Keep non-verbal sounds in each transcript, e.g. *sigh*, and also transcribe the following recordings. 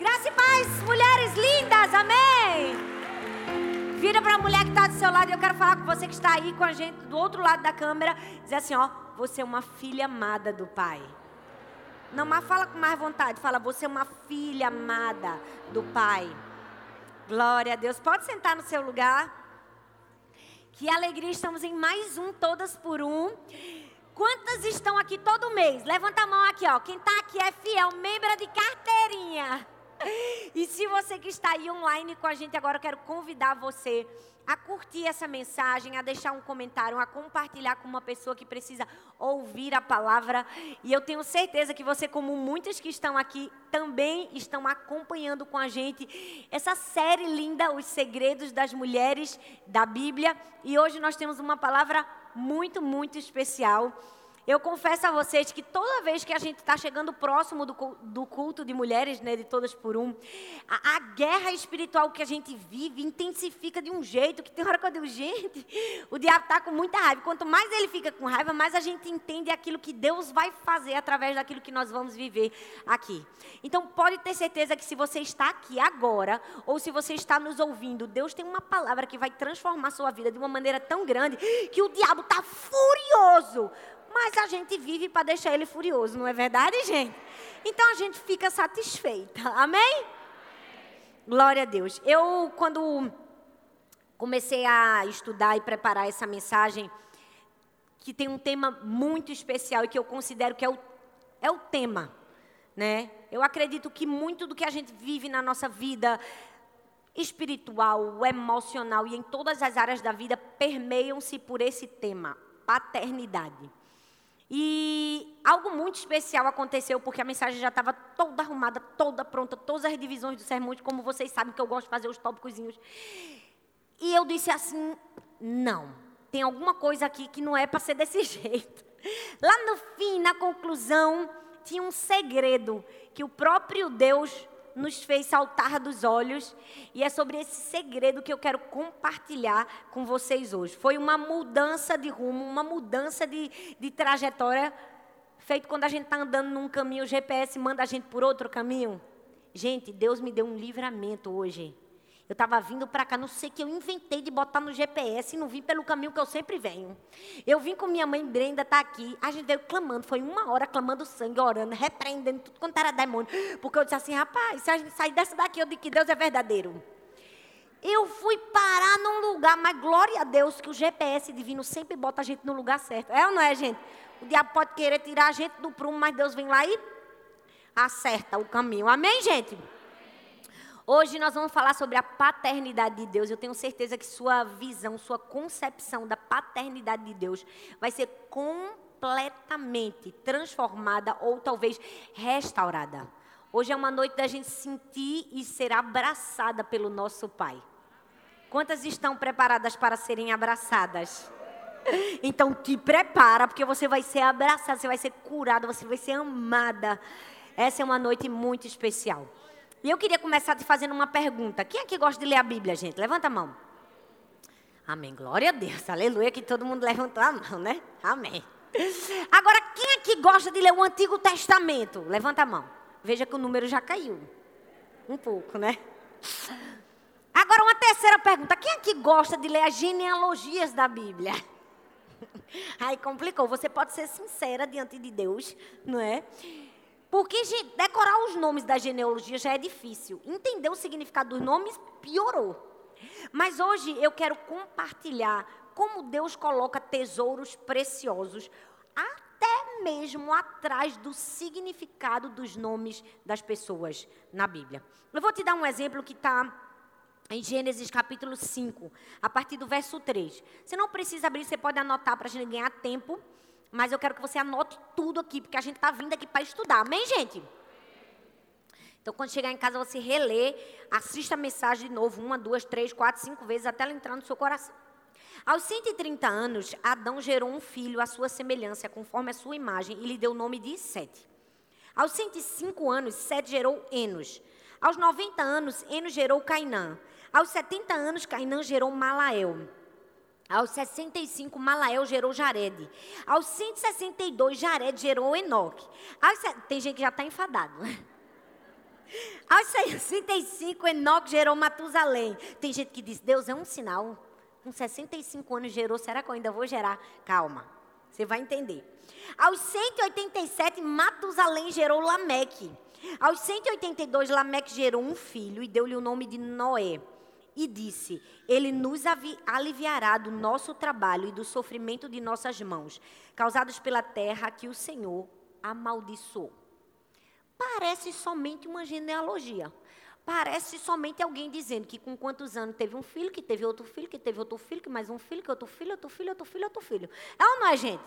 Graça e paz, mulheres lindas, amém. Vira para a mulher que está do seu lado e eu quero falar com você que está aí com a gente do outro lado da câmera. Dizer assim, ó, você é uma filha amada do Pai. Não, mas fala com mais vontade. Fala, você é uma filha amada do Pai. Glória a Deus. Pode sentar no seu lugar. Que alegria, estamos em mais um Todas por Um. Quantas estão aqui todo mês? Levanta a mão aqui, ó. Quem está aqui é fiel, membro de carteirinha. *laughs* E se você que está aí online com a gente agora, eu quero convidar você a curtir essa mensagem, a deixar um comentário, a compartilhar com uma pessoa que precisa ouvir a palavra. E eu tenho certeza que você, como muitos que estão aqui, também estão acompanhando com a gente essa série linda, Os Segredos das Mulheres da Bíblia. E hoje nós temos uma palavra muito, muito especial. Eu confesso a vocês que toda vez que a gente está chegando próximo do, culto de mulheres, né, de todas por um, a, a, guerra espiritual que a gente vive intensifica de um jeito que tem hora que eu digo, gente, o diabo está com muita raiva. Quanto mais ele fica com raiva, mais a gente entende aquilo que Deus vai fazer através daquilo que nós vamos viver aqui. Então pode ter certeza que se você está aqui agora, ou se você está nos ouvindo, Deus tem uma palavra que vai transformar sua vida de uma maneira tão grande que o diabo está furioso mas a gente vive para deixar ele furioso, não é verdade, gente? Então a gente fica satisfeita. Amém? Glória a Deus. Eu, quando comecei a estudar e preparar essa mensagem, que tem um tema muito especial e que eu considero que é o, é o tema, né? Eu acredito que muito do que a gente vive na nossa vida espiritual, emocional e em todas as áreas da vida permeiam-se por esse tema, paternidade. E algo muito especial aconteceu, porque a mensagem já estava toda arrumada, toda pronta, todas as divisões do sermão, como vocês sabem que eu gosto de fazer os tópicozinhos. E eu disse assim: não, tem alguma coisa aqui que não é para ser desse *laughs* jeito. Lá no fim, na conclusão, tinha um segredo que o próprio Deus nos fez saltar dos olhos. E é sobre esse segredo que eu quero compartilhar com vocês hoje. Foi uma mudança de rumo, uma mudança de, de trajetória, feito quando a gente está andando num caminho, o GPS manda a gente por outro caminho. Gente, Deus me deu um livramento hoje. Eu estava vindo para cá, não sei que eu inventei de botar no GPS e não vim pelo caminho que eu sempre venho. Eu vim com minha mãe Brenda, tá aqui. A gente veio clamando, foi uma hora clamando sangue, orando, repreendendo tudo quanto era demônio. Porque eu disse assim, rapaz, se a gente sair dessa daqui, eu digo que Deus é verdadeiro. Eu fui parar num lugar, mas glória a Deus que o GPS divino sempre bota a gente no lugar certo. É ou não é, gente? O diabo pode querer tirar a gente do prumo, mas Deus vem lá e acerta o caminho. Amém, gente? Hoje nós vamos falar sobre a paternidade de Deus. Eu tenho certeza que sua visão, sua concepção da paternidade de Deus vai ser completamente transformada ou talvez restaurada. Hoje é uma noite da gente sentir e ser abraçada pelo nosso Pai. Quantas estão preparadas para serem abraçadas? Então te prepara, porque você vai ser abraçada, você vai ser curada, você vai ser amada. Essa é uma noite muito especial. E eu queria começar te fazendo uma pergunta. Quem aqui gosta de ler a Bíblia, gente? Levanta a mão. Amém. Glória a Deus. Aleluia, que todo mundo levantou a mão, né? Amém. Agora, quem aqui gosta de ler o Antigo Testamento? Levanta a mão. Veja que o número já caiu. Um pouco, né? Agora, uma terceira pergunta. Quem aqui gosta de ler as genealogias da Bíblia? *laughs* Aí complicou. Você pode ser sincera diante de Deus, não é? Porque decorar os nomes da genealogia já é difícil. Entender o significado dos nomes piorou. Mas hoje eu quero compartilhar como Deus coloca tesouros preciosos até mesmo atrás do significado dos nomes das pessoas na Bíblia. Eu vou te dar um exemplo que está em Gênesis capítulo 5, a partir do verso 3. Você não precisa abrir, você pode anotar para a gente ganhar tempo. Mas eu quero que você anote tudo aqui, porque a gente está vindo aqui para estudar. Amém, gente? Então, quando chegar em casa, você relê, assista a mensagem de novo, uma, duas, três, quatro, cinco vezes, até ela entrar no seu coração. Aos 130 anos, Adão gerou um filho à sua semelhança, conforme a sua imagem, e lhe deu o nome de Sete. Aos 105 anos, Sete gerou Enos. Aos 90 anos, Enos gerou Cainã. Aos 70 anos, Cainã gerou Malael. Aos 65, Malael gerou Jared. Aos 162, Jared gerou Enoque. Aos, tem gente que já está enfadado. Aos 65, Enoque gerou Matusalém. Tem gente que diz, Deus é um sinal. Com 65 anos gerou, será que eu ainda vou gerar? Calma, você vai entender. Aos 187, Matusalém gerou Lameque. Aos 182, Lameque gerou um filho e deu-lhe o nome de Noé. E disse: Ele nos aliviará do nosso trabalho e do sofrimento de nossas mãos, causados pela terra que o Senhor amaldiçoou. Parece somente uma genealogia. Parece somente alguém dizendo que com quantos anos teve um filho, que teve outro filho, que teve outro filho, que mais um filho, que outro filho, outro filho, outro filho, outro filho. É ou não é, gente?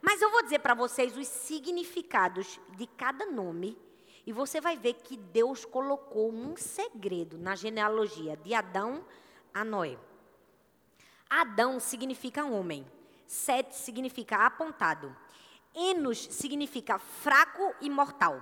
Mas eu vou dizer para vocês os significados de cada nome e você vai ver que Deus colocou um segredo na genealogia de Adão a Noé. Adão significa homem. Sete significa apontado. Enos significa fraco e mortal.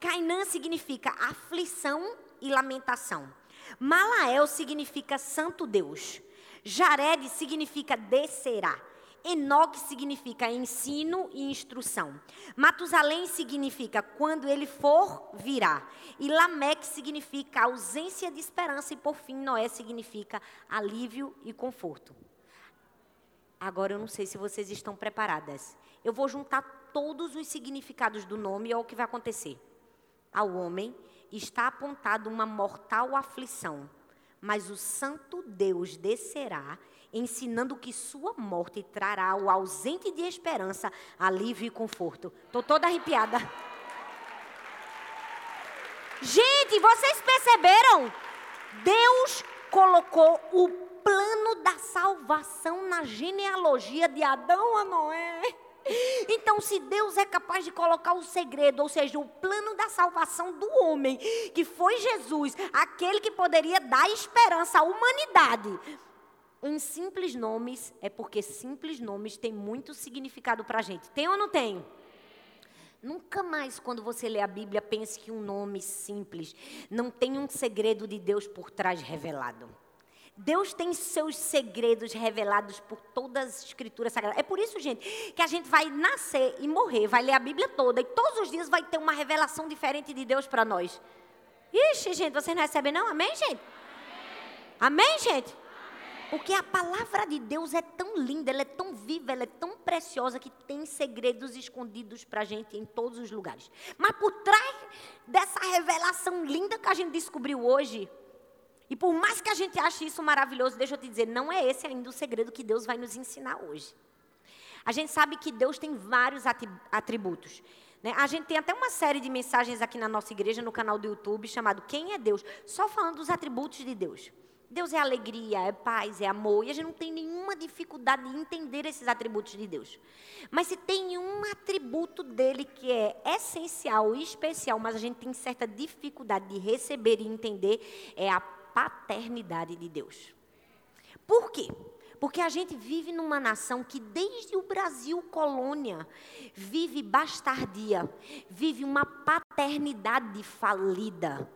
Cainã significa aflição e lamentação. Malael significa santo Deus. Jared significa descerá. Enoque significa ensino e instrução. Matusalém significa quando ele for, virá. E Lameque significa ausência de esperança. E por fim, Noé significa alívio e conforto. Agora eu não sei se vocês estão preparadas. Eu vou juntar todos os significados do nome e olha o que vai acontecer. Ao homem está apontado uma mortal aflição, mas o santo Deus descerá ensinando que sua morte trará ao ausente de esperança alívio e conforto. Estou toda arrepiada. Gente, vocês perceberam? Deus colocou o plano da salvação na genealogia de Adão a Noé. Então, se Deus é capaz de colocar o segredo, ou seja, o plano da salvação do homem, que foi Jesus, aquele que poderia dar esperança à humanidade, em simples nomes, é porque simples nomes têm muito significado para a gente. Tem ou não tem? Nunca mais, quando você lê a Bíblia, pense que um nome simples não tem um segredo de Deus por trás revelado. Deus tem seus segredos revelados por todas as escrituras sagradas. É por isso, gente, que a gente vai nascer e morrer, vai ler a Bíblia toda e todos os dias vai ter uma revelação diferente de Deus para nós. Ixi, gente, vocês não recebem não? Amém, gente? Amém, Amém gente? Porque a palavra de Deus é tão linda, ela é tão viva, ela é tão preciosa que tem segredos escondidos para a gente em todos os lugares. Mas por trás dessa revelação linda que a gente descobriu hoje, e por mais que a gente ache isso maravilhoso, deixa eu te dizer, não é esse ainda o segredo que Deus vai nos ensinar hoje. A gente sabe que Deus tem vários atributos. Né? A gente tem até uma série de mensagens aqui na nossa igreja, no canal do YouTube, chamado Quem é Deus? Só falando dos atributos de Deus. Deus é alegria, é paz, é amor, e a gente não tem nenhuma dificuldade em entender esses atributos de Deus. Mas se tem um atributo dele que é essencial e especial, mas a gente tem certa dificuldade de receber e entender, é a paternidade de Deus. Por quê? Porque a gente vive numa nação que, desde o Brasil colônia, vive bastardia, vive uma paternidade falida.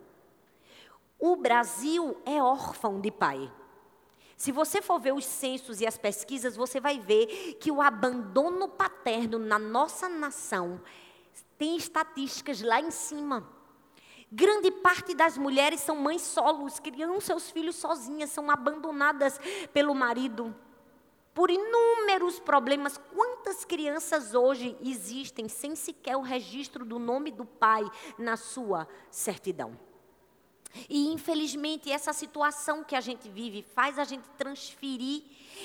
O Brasil é órfão de pai. Se você for ver os censos e as pesquisas, você vai ver que o abandono paterno na nossa nação tem estatísticas lá em cima. Grande parte das mulheres são mães solos, criam seus filhos sozinhas, são abandonadas pelo marido. Por inúmeros problemas, quantas crianças hoje existem sem sequer o registro do nome do pai na sua certidão? E infelizmente essa situação que a gente vive faz a gente transferir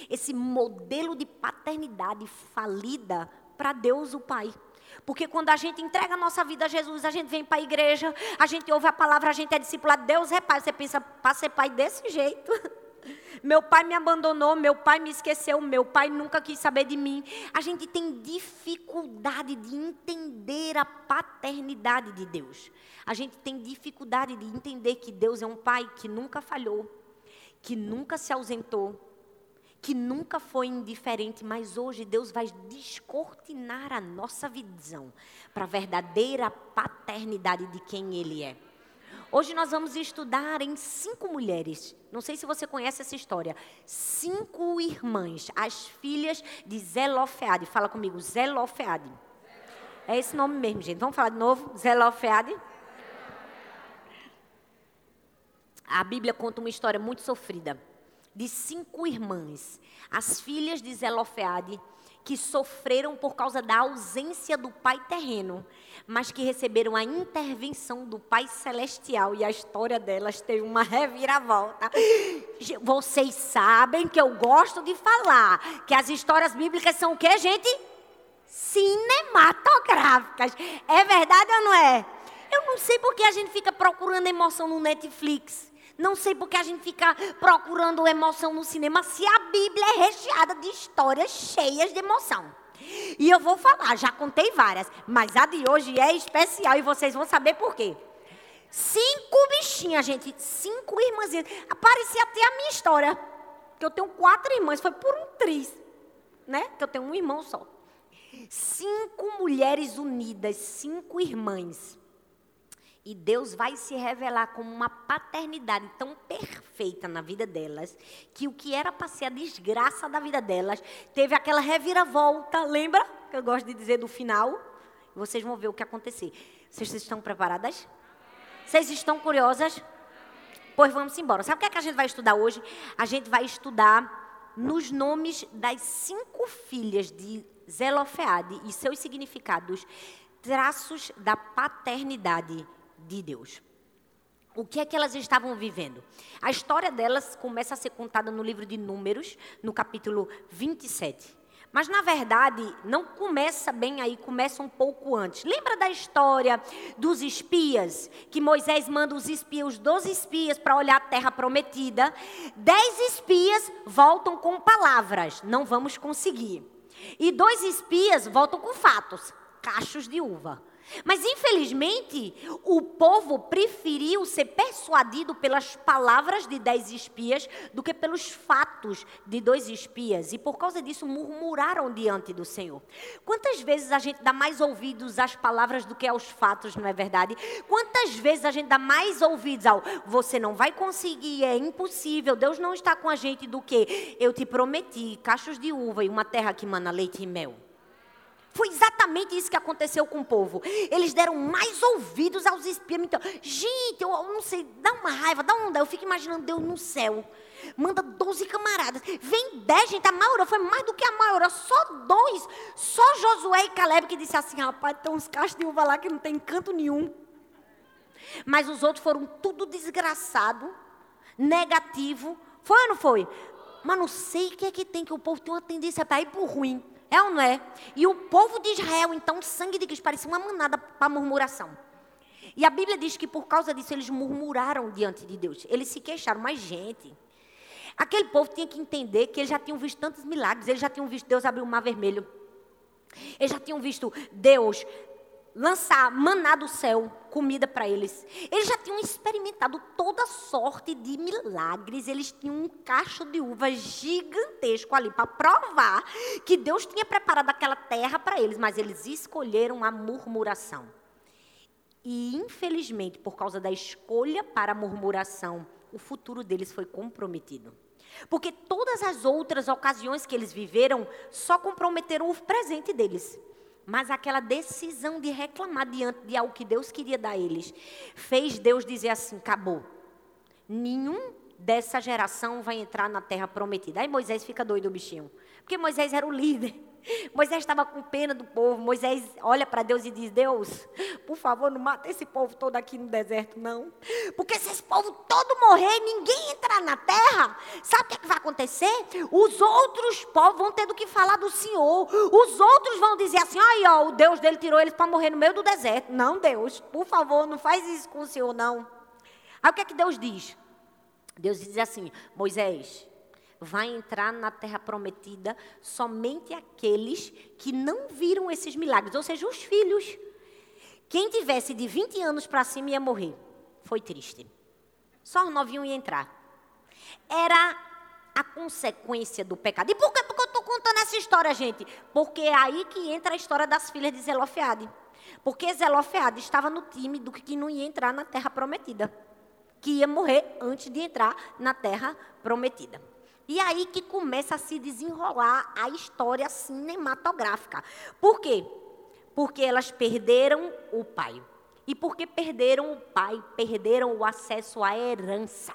esse modelo de paternidade falida para Deus o Pai. Porque quando a gente entrega a nossa vida a Jesus, a gente vem para a igreja, a gente ouve a palavra, a gente é discipulado, Deus é pai. Você pensa, para ser pai desse jeito. *laughs* Meu pai me abandonou, meu pai me esqueceu, meu pai nunca quis saber de mim. A gente tem dificuldade de entender a paternidade de Deus. A gente tem dificuldade de entender que Deus é um pai que nunca falhou, que nunca se ausentou, que nunca foi indiferente, mas hoje Deus vai descortinar a nossa visão para a verdadeira paternidade de quem Ele é. Hoje nós vamos estudar em cinco mulheres. Não sei se você conhece essa história. Cinco irmãs, as filhas de Zelofeade. Fala comigo, Zelofeade. É esse nome mesmo, gente. Vamos falar de novo? Zelofeade. a Bíblia conta uma história muito sofrida de cinco irmãs, as filhas de Zelofeade, que sofreram por causa da ausência do Pai terreno, mas que receberam a intervenção do Pai celestial e a história delas teve uma reviravolta. *gasps* Vocês sabem que eu gosto de falar que as histórias bíblicas são o que, gente? Cinematográficas. É verdade ou não é? Eu não sei porque a gente fica procurando emoção no Netflix. Não sei porque a gente fica procurando emoção no cinema se a Bíblia é recheada de histórias cheias de emoção. E eu vou falar, já contei várias, mas a de hoje é especial e vocês vão saber por quê. Cinco bichinhas, gente, cinco irmãzinhas. Aparecia até a minha história, que eu tenho quatro irmãs, foi por um triz, né? Que eu tenho um irmão só. Cinco mulheres unidas, cinco irmãs. E Deus vai se revelar como uma paternidade tão perfeita na vida delas, que o que era para ser a desgraça da vida delas, teve aquela reviravolta, lembra? Que eu gosto de dizer do final. Vocês vão ver o que acontecer. Vocês estão preparadas? Vocês estão curiosas? Pois vamos embora. Sabe o que, é que a gente vai estudar hoje? A gente vai estudar nos nomes das cinco filhas de Zelofeade e seus significados, traços da paternidade de Deus. O que é que elas estavam vivendo? A história delas começa a ser contada no livro de Números, no capítulo 27. Mas, na verdade, não começa bem aí, começa um pouco antes. Lembra da história dos espias? Que Moisés manda os espias, os 12 espias, para olhar a terra prometida. Dez espias voltam com palavras, não vamos conseguir. E dois espias voltam com fatos, cachos de uva. Mas, infelizmente, o povo preferiu ser persuadido pelas palavras de dez espias do que pelos fatos de dois espias. E, por causa disso, murmuraram diante do Senhor. Quantas vezes a gente dá mais ouvidos às palavras do que aos fatos, não é verdade? Quantas vezes a gente dá mais ouvidos ao você não vai conseguir, é impossível, Deus não está com a gente, do que eu te prometi cachos de uva e uma terra que mana leite e mel. Foi exatamente isso que aconteceu com o povo. Eles deram mais ouvidos aos espias. Então, gente, eu não sei, dá uma raiva, dá um. Eu fico imaginando Deus no céu. Manda 12 camaradas. Vem 10, gente. A maioria foi mais do que a maioria. Só dois. Só Josué e Caleb que disse assim: rapaz, tem uns cachos de uva lá que não tem canto nenhum. Mas os outros foram tudo desgraçado, negativo. Foi ou não foi? Mas não sei o que é que tem, que o povo tem uma tendência para ir o ruim. É ou não é? E o povo de Israel, então, o sangue de Cristo parecia uma manada para murmuração. E a Bíblia diz que por causa disso eles murmuraram diante de Deus. Eles se queixaram, mas gente, aquele povo tinha que entender que eles já tinham visto tantos milagres, eles já tinham visto Deus abrir o mar vermelho. Eles já tinham visto Deus lançar maná do céu, comida para eles. Eles já tinham experimentado toda sorte de milagres. Eles tinham um cacho de uva gigantesco ali para provar que Deus tinha preparado aquela terra para eles, mas eles escolheram a murmuração. E infelizmente, por causa da escolha para a murmuração, o futuro deles foi comprometido. Porque todas as outras ocasiões que eles viveram só comprometeram o presente deles. Mas aquela decisão de reclamar diante de algo que Deus queria dar a eles, fez Deus dizer assim: acabou. Nenhum dessa geração vai entrar na terra prometida. Aí Moisés fica doido, bichinho. Porque Moisés era o líder. *laughs* Moisés estava com pena do povo. Moisés olha para Deus e diz: Deus, por favor, não mata esse povo todo aqui no deserto, não. Porque se esse povo todo morrer, ninguém entrar na terra, sabe o que, é que vai acontecer? Os outros povos vão ter do que falar do Senhor. Os outros vão dizer assim: aí, ó, o Deus dele tirou eles para morrer no meio do deserto. Não, Deus, por favor, não faz isso com o Senhor, não. Aí o que é que Deus diz? Deus diz assim: Moisés, vai entrar na terra prometida somente aqueles que não viram esses milagres, ou seja, os filhos. Quem tivesse de 20 anos para cima ia morrer. Foi triste. Só os novinhos iam entrar. Era a consequência do pecado. E por que, porque eu estou contando essa história, gente? Porque é aí que entra a história das filhas de Zelofeade. Porque Zelofeade estava no time do que não ia entrar na terra prometida. Que ia morrer antes de entrar na terra prometida. E aí que começa a se desenrolar a história cinematográfica. Por quê? Porque elas perderam o pai. E porque perderam o pai, perderam o acesso à herança.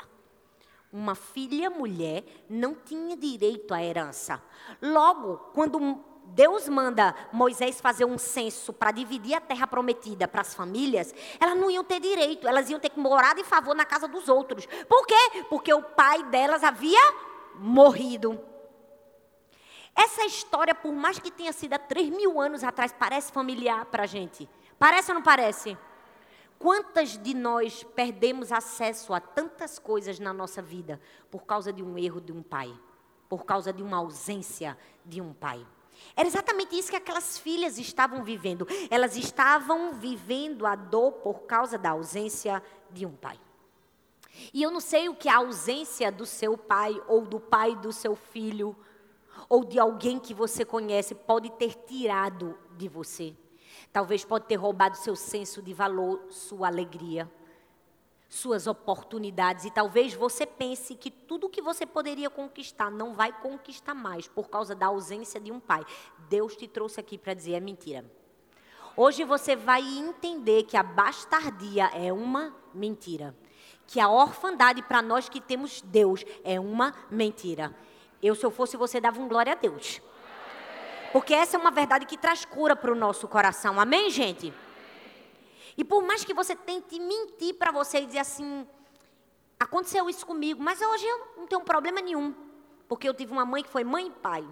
Uma filha mulher não tinha direito à herança. Logo, quando Deus manda Moisés fazer um censo para dividir a terra prometida para as famílias, elas não iam ter direito, elas iam ter que morar de favor na casa dos outros. Por quê? Porque o pai delas havia morrido. Essa história, por mais que tenha sido há 3 mil anos atrás, parece familiar para a gente. Parece ou não parece? Quantas de nós perdemos acesso a tantas coisas na nossa vida por causa de um erro de um pai? Por causa de uma ausência de um pai? Era exatamente isso que aquelas filhas estavam vivendo. Elas estavam vivendo a dor por causa da ausência de um pai. E eu não sei o que a ausência do seu pai, ou do pai do seu filho, ou de alguém que você conhece, pode ter tirado de você. Talvez pode ter roubado seu senso de valor, sua alegria, suas oportunidades. E talvez você pense que tudo que você poderia conquistar não vai conquistar mais por causa da ausência de um pai. Deus te trouxe aqui para dizer é mentira. Hoje você vai entender que a bastardia é uma mentira. Que a orfandade para nós que temos Deus é uma mentira. Eu, se eu fosse você, dava um glória a Deus. Porque essa é uma verdade que traz cura para o nosso coração. Amém, gente? E por mais que você tente mentir para você e dizer assim, aconteceu isso comigo, mas hoje eu não tenho problema nenhum. Porque eu tive uma mãe que foi mãe e pai.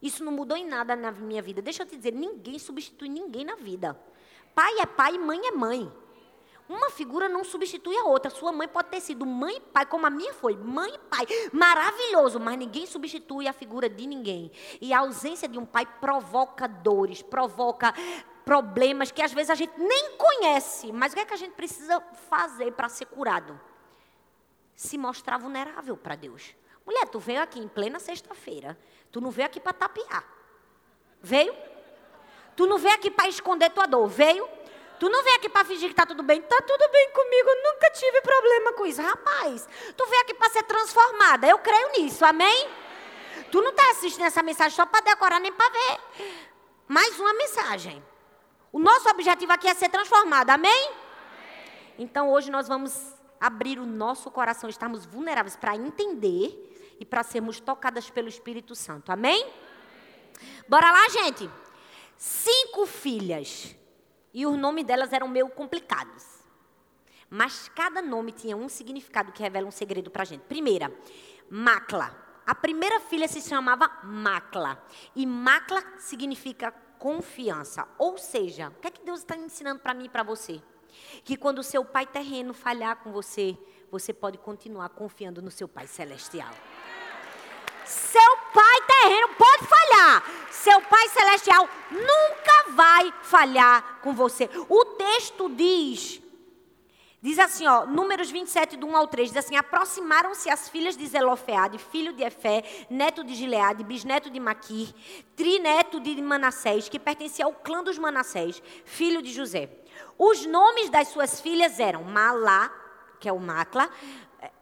Isso não mudou em nada na minha vida. Deixa eu te dizer, ninguém substitui ninguém na vida. Pai é pai, mãe é mãe. Uma figura não substitui a outra. Sua mãe pode ter sido mãe e pai, como a minha foi, mãe e pai. Maravilhoso, mas ninguém substitui a figura de ninguém. E a ausência de um pai provoca dores, provoca problemas que às vezes a gente nem conhece. Mas o que é que a gente precisa fazer para ser curado? Se mostrar vulnerável para Deus. Mulher, tu veio aqui em plena sexta-feira. Tu não veio aqui para tapear. Veio? Tu não veio aqui para esconder tua dor. Veio? Tu não vem aqui para fingir que tá tudo bem. Tá tudo bem comigo, eu nunca tive problema com isso. Rapaz, tu vem aqui para ser transformada. Eu creio nisso, amém? Tu não está assistindo essa mensagem só para decorar nem para ver. Mais uma mensagem. O nosso objetivo aqui é ser transformado, amém? Então hoje nós vamos abrir o nosso coração, estarmos vulneráveis para entender e para sermos tocadas pelo Espírito Santo, amém? Bora lá, gente. Cinco filhas e os nomes delas eram meio complicados. Mas cada nome tinha um significado que revela um segredo para a gente. Primeira, Macla. A primeira filha se chamava Macla. E Macla significa confiança. Ou seja, o que é que Deus está ensinando para mim e para você? Que quando o seu pai terreno falhar com você, você pode continuar confiando no seu pai celestial. Seu pai terreno pode falhar. Seu pai celestial nunca vai falhar com você. O texto diz Diz assim, ó, Números 27, do 1 ao 3, diz assim: Aproximaram-se as filhas de Zelofeade, filho de Efé, neto de Gileade, bisneto de Maquir, trineto de Manassés, que pertencia ao clã dos Manassés, filho de José. Os nomes das suas filhas eram Malá, que é o Macla,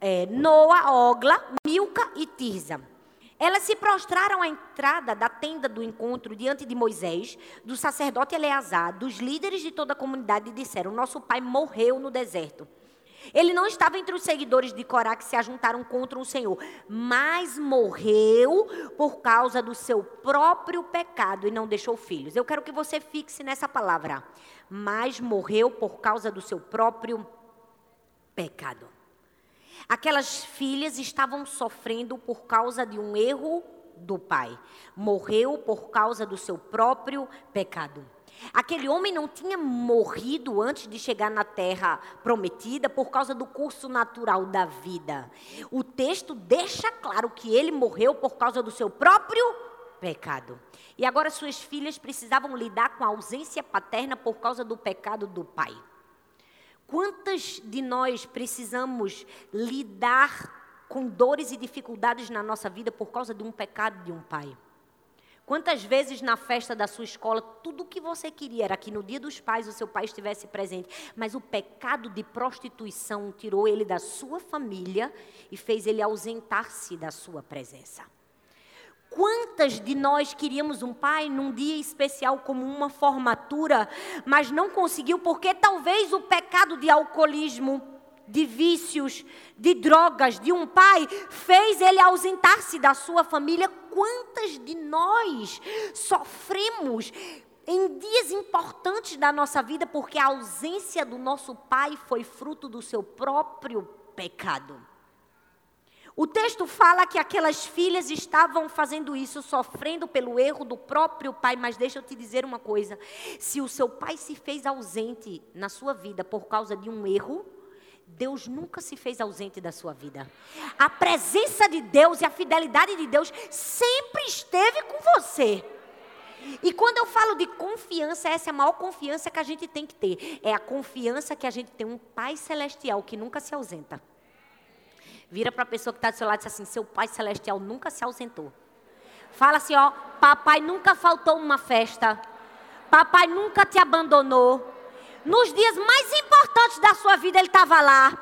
é, Noa, Ogla, Milca e Tirza. Elas se prostraram à entrada da tenda do encontro diante de Moisés, do sacerdote Eleazar, dos líderes de toda a comunidade e disseram: Nosso pai morreu no deserto. Ele não estava entre os seguidores de Corá que se ajuntaram contra o Senhor, mas morreu por causa do seu próprio pecado e não deixou filhos. Eu quero que você fixe nessa palavra. Mas morreu por causa do seu próprio pecado. Aquelas filhas estavam sofrendo por causa de um erro do pai. Morreu por causa do seu próprio pecado. Aquele homem não tinha morrido antes de chegar na terra prometida por causa do curso natural da vida. O texto deixa claro que ele morreu por causa do seu próprio pecado. E agora suas filhas precisavam lidar com a ausência paterna por causa do pecado do pai. Quantas de nós precisamos lidar com dores e dificuldades na nossa vida por causa de um pecado de um pai? Quantas vezes na festa da sua escola, tudo o que você queria era que no dia dos pais o seu pai estivesse presente, mas o pecado de prostituição tirou ele da sua família e fez ele ausentar-se da sua presença. Quantas de nós queríamos um pai num dia especial como uma formatura, mas não conseguiu porque talvez o pecado de alcoolismo, de vícios, de drogas de um pai fez ele ausentar-se da sua família. Quantas de nós sofremos em dias importantes da nossa vida porque a ausência do nosso pai foi fruto do seu próprio pecado? O texto fala que aquelas filhas estavam fazendo isso, sofrendo pelo erro do próprio pai, mas deixa eu te dizer uma coisa: se o seu pai se fez ausente na sua vida por causa de um erro, Deus nunca se fez ausente da sua vida. A presença de Deus e a fidelidade de Deus sempre esteve com você. E quando eu falo de confiança, essa é a maior confiança que a gente tem que ter. É a confiança que a gente tem um Pai Celestial que nunca se ausenta. Vira para a pessoa que está do seu lado e diz assim: seu Pai Celestial nunca se ausentou. Fala assim: ó, papai nunca faltou uma festa. Papai nunca te abandonou. Nos dias mais importantes da sua vida, ele estava lá.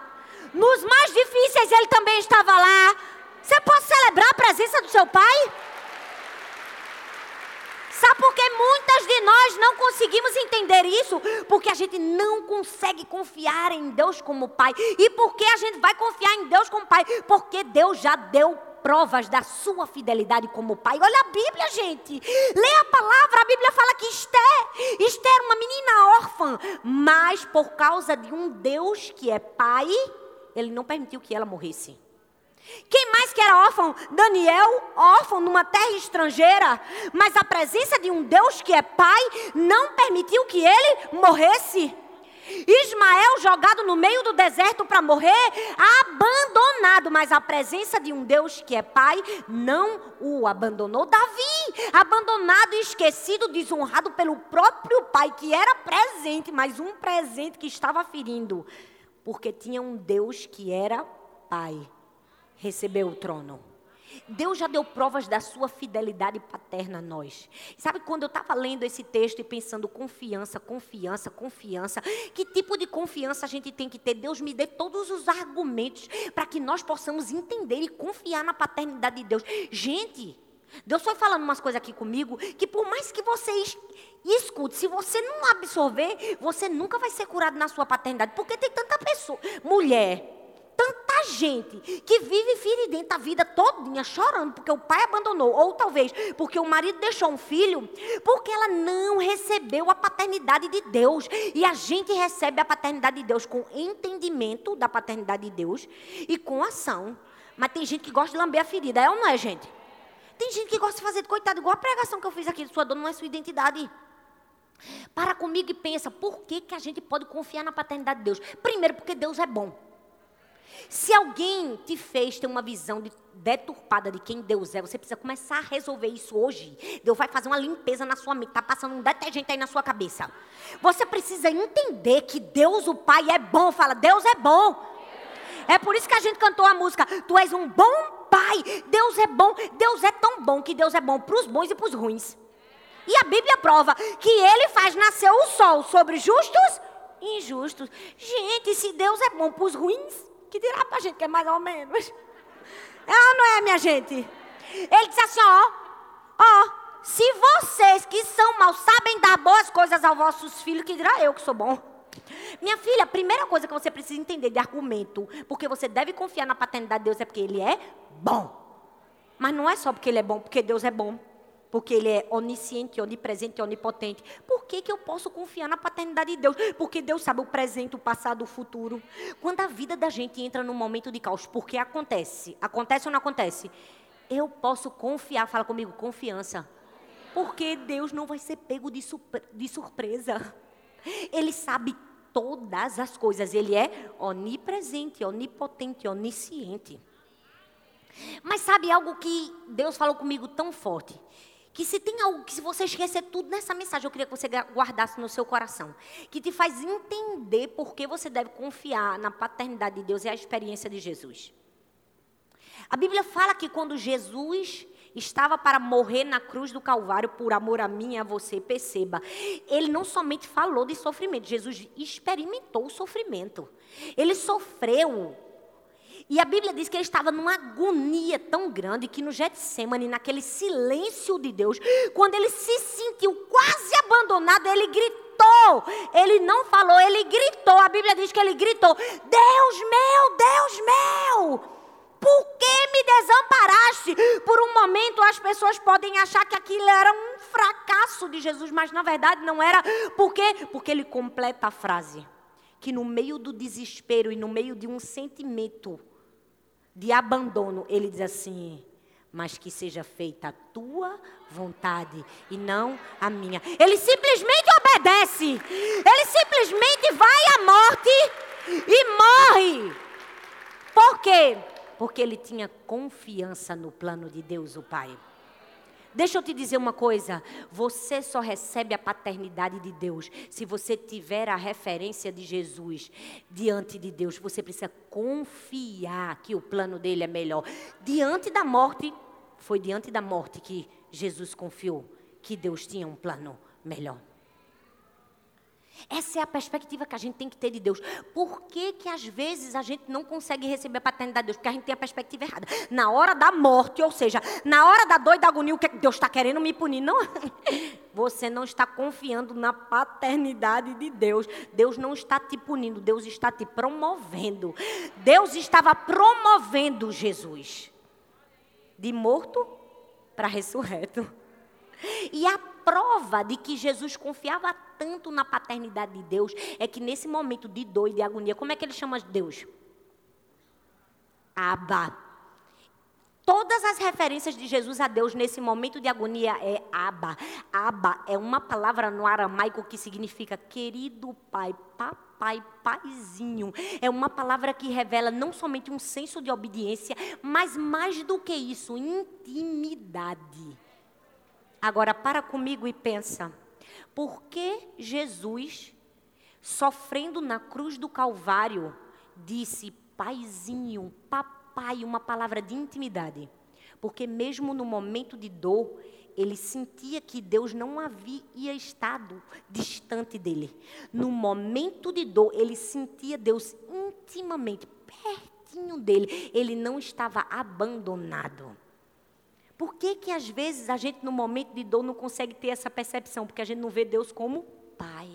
Nos mais difíceis, ele também estava lá. Você pode celebrar a presença do seu pai? Sabe por que muitas de nós entender isso? Porque a gente não consegue confiar em Deus como Pai. E por que a gente vai confiar em Deus como Pai? Porque Deus já deu provas da sua fidelidade como pai. Olha a Bíblia, gente. Lê a palavra, a Bíblia fala que Esther, Esther era uma menina órfã, mas por causa de um Deus que é pai, ele não permitiu que ela morresse. Quem mais que era órfão? Daniel, órfão numa terra estrangeira. Mas a presença de um Deus que é pai não permitiu que ele morresse. Ismael jogado no meio do deserto para morrer, abandonado, mas a presença de um Deus que é pai não o abandonou. Davi, abandonado, esquecido, desonrado pelo próprio pai, que era presente, mas um presente que estava ferindo, porque tinha um Deus que era pai recebeu o trono. Deus já deu provas da sua fidelidade paterna a nós. Sabe quando eu estava lendo esse texto e pensando confiança, confiança, confiança, que tipo de confiança a gente tem que ter? Deus me dê todos os argumentos para que nós possamos entender e confiar na paternidade de Deus. Gente, Deus foi falando umas coisas aqui comigo que por mais que você escute, se você não absorver, você nunca vai ser curado na sua paternidade, porque tem tanta pessoa, mulher, tanta gente que vive feridenta a vida todinha chorando porque o pai abandonou, ou talvez porque o marido deixou um filho, porque ela não recebeu a paternidade de Deus. E a gente recebe a paternidade de Deus com entendimento da paternidade de Deus e com ação. Mas tem gente que gosta de lamber a ferida, é ou não é, gente? Tem gente que gosta de fazer de coitado, igual a pregação que eu fiz aqui, sua dor não é sua identidade. Para comigo e pensa, por que, que a gente pode confiar na paternidade de Deus? Primeiro, porque Deus é bom. Se alguém te fez ter uma visão de, deturpada de quem Deus é, você precisa começar a resolver isso hoje. Deus vai fazer uma limpeza na sua mente. Está passando um detergente aí na sua cabeça. Você precisa entender que Deus, o Pai, é bom. Fala, Deus é bom. É por isso que a gente cantou a música. Tu és um bom Pai. Deus é bom. Deus é tão bom que Deus é bom para os bons e para os ruins. E a Bíblia prova que Ele faz nascer o sol sobre justos e injustos. Gente, se Deus é bom para os ruins, que dirá para a gente que é mais ou menos. É ou não é, minha gente? Ele disse assim: ó, ó, se vocês que são maus sabem dar boas coisas aos vossos filhos, que dirá eu que sou bom. Minha filha, a primeira coisa que você precisa entender de argumento, porque você deve confiar na paternidade de Deus, é porque Ele é bom. Mas não é só porque Ele é bom, porque Deus é bom porque Ele é onisciente, onipresente, onipotente. Por que, que eu posso confiar na paternidade de Deus? Porque Deus sabe o presente, o passado, o futuro. Quando a vida da gente entra num momento de caos, porque acontece? Acontece ou não acontece? Eu posso confiar, fala comigo, confiança. Porque Deus não vai ser pego de, de surpresa. Ele sabe todas as coisas. Ele é onipresente, onipotente, onisciente. Mas sabe algo que Deus falou comigo tão forte? Que se tem algo que se você esquecer tudo nessa mensagem, eu queria que você guardasse no seu coração, que te faz entender por que você deve confiar na paternidade de Deus e a experiência de Jesus. A Bíblia fala que quando Jesus estava para morrer na cruz do Calvário por amor a mim e a você, perceba, ele não somente falou de sofrimento, Jesus experimentou o sofrimento. Ele sofreu E a Bíblia diz que ele estava numa agonia tão grande que no Getsemane, naquele silêncio de Deus, quando ele se sentiu quase abandonado, ele gritou. Ele não falou, ele gritou. A Bíblia diz que ele gritou: Deus meu, Deus meu, por que me desamparaste? Por um momento as pessoas podem achar que aquilo era um fracasso de Jesus, mas na verdade não era. Por quê? Porque ele completa a frase. Que no meio do desespero e no meio de um sentimento de abandono, ele diz assim: mas que seja feita a tua vontade e não a minha. Ele simplesmente obedece. Ele simplesmente vai à morte e morre. Por quê? Porque ele tinha confiança no plano de Deus, o Pai. Deixa eu te dizer uma coisa: você só recebe a paternidade de Deus se você tiver a referência de Jesus diante de Deus. Você precisa confiar que o plano dele é melhor. Diante da morte, foi diante da morte que Jesus confiou que Deus tinha um plano melhor. Essa é a perspectiva que a gente tem que ter de Deus. Por que, que às vezes a gente não consegue receber a paternidade de Deus? Porque a gente tem a perspectiva errada. Na hora da morte, ou seja, na hora da dor e da agonia, o que, é que Deus está querendo me punir? Não. *laughs* Você não está confiando na paternidade de Deus. Deus não está te punindo, Deus está te promovendo. Deus estava promovendo Jesus de morto para ressurreto. E a prova de que Jesus confiava tanto na paternidade de Deus é que nesse momento de dor e de agonia, como é que ele chama Deus? Abba. Todas as referências de Jesus a Deus nesse momento de agonia é Abba. Abba é uma palavra no aramaico que significa querido pai, papai, paizinho. É uma palavra que revela não somente um senso de obediência, mas mais do que isso, intimidade. Agora para comigo e pensa. Por que Jesus, sofrendo na cruz do Calvário, disse paizinho, papai, uma palavra de intimidade? Porque mesmo no momento de dor, ele sentia que Deus não havia estado distante dele. No momento de dor, ele sentia Deus intimamente, pertinho dele. Ele não estava abandonado. Por que, que às vezes a gente, no momento de dor, não consegue ter essa percepção? Porque a gente não vê Deus como Pai.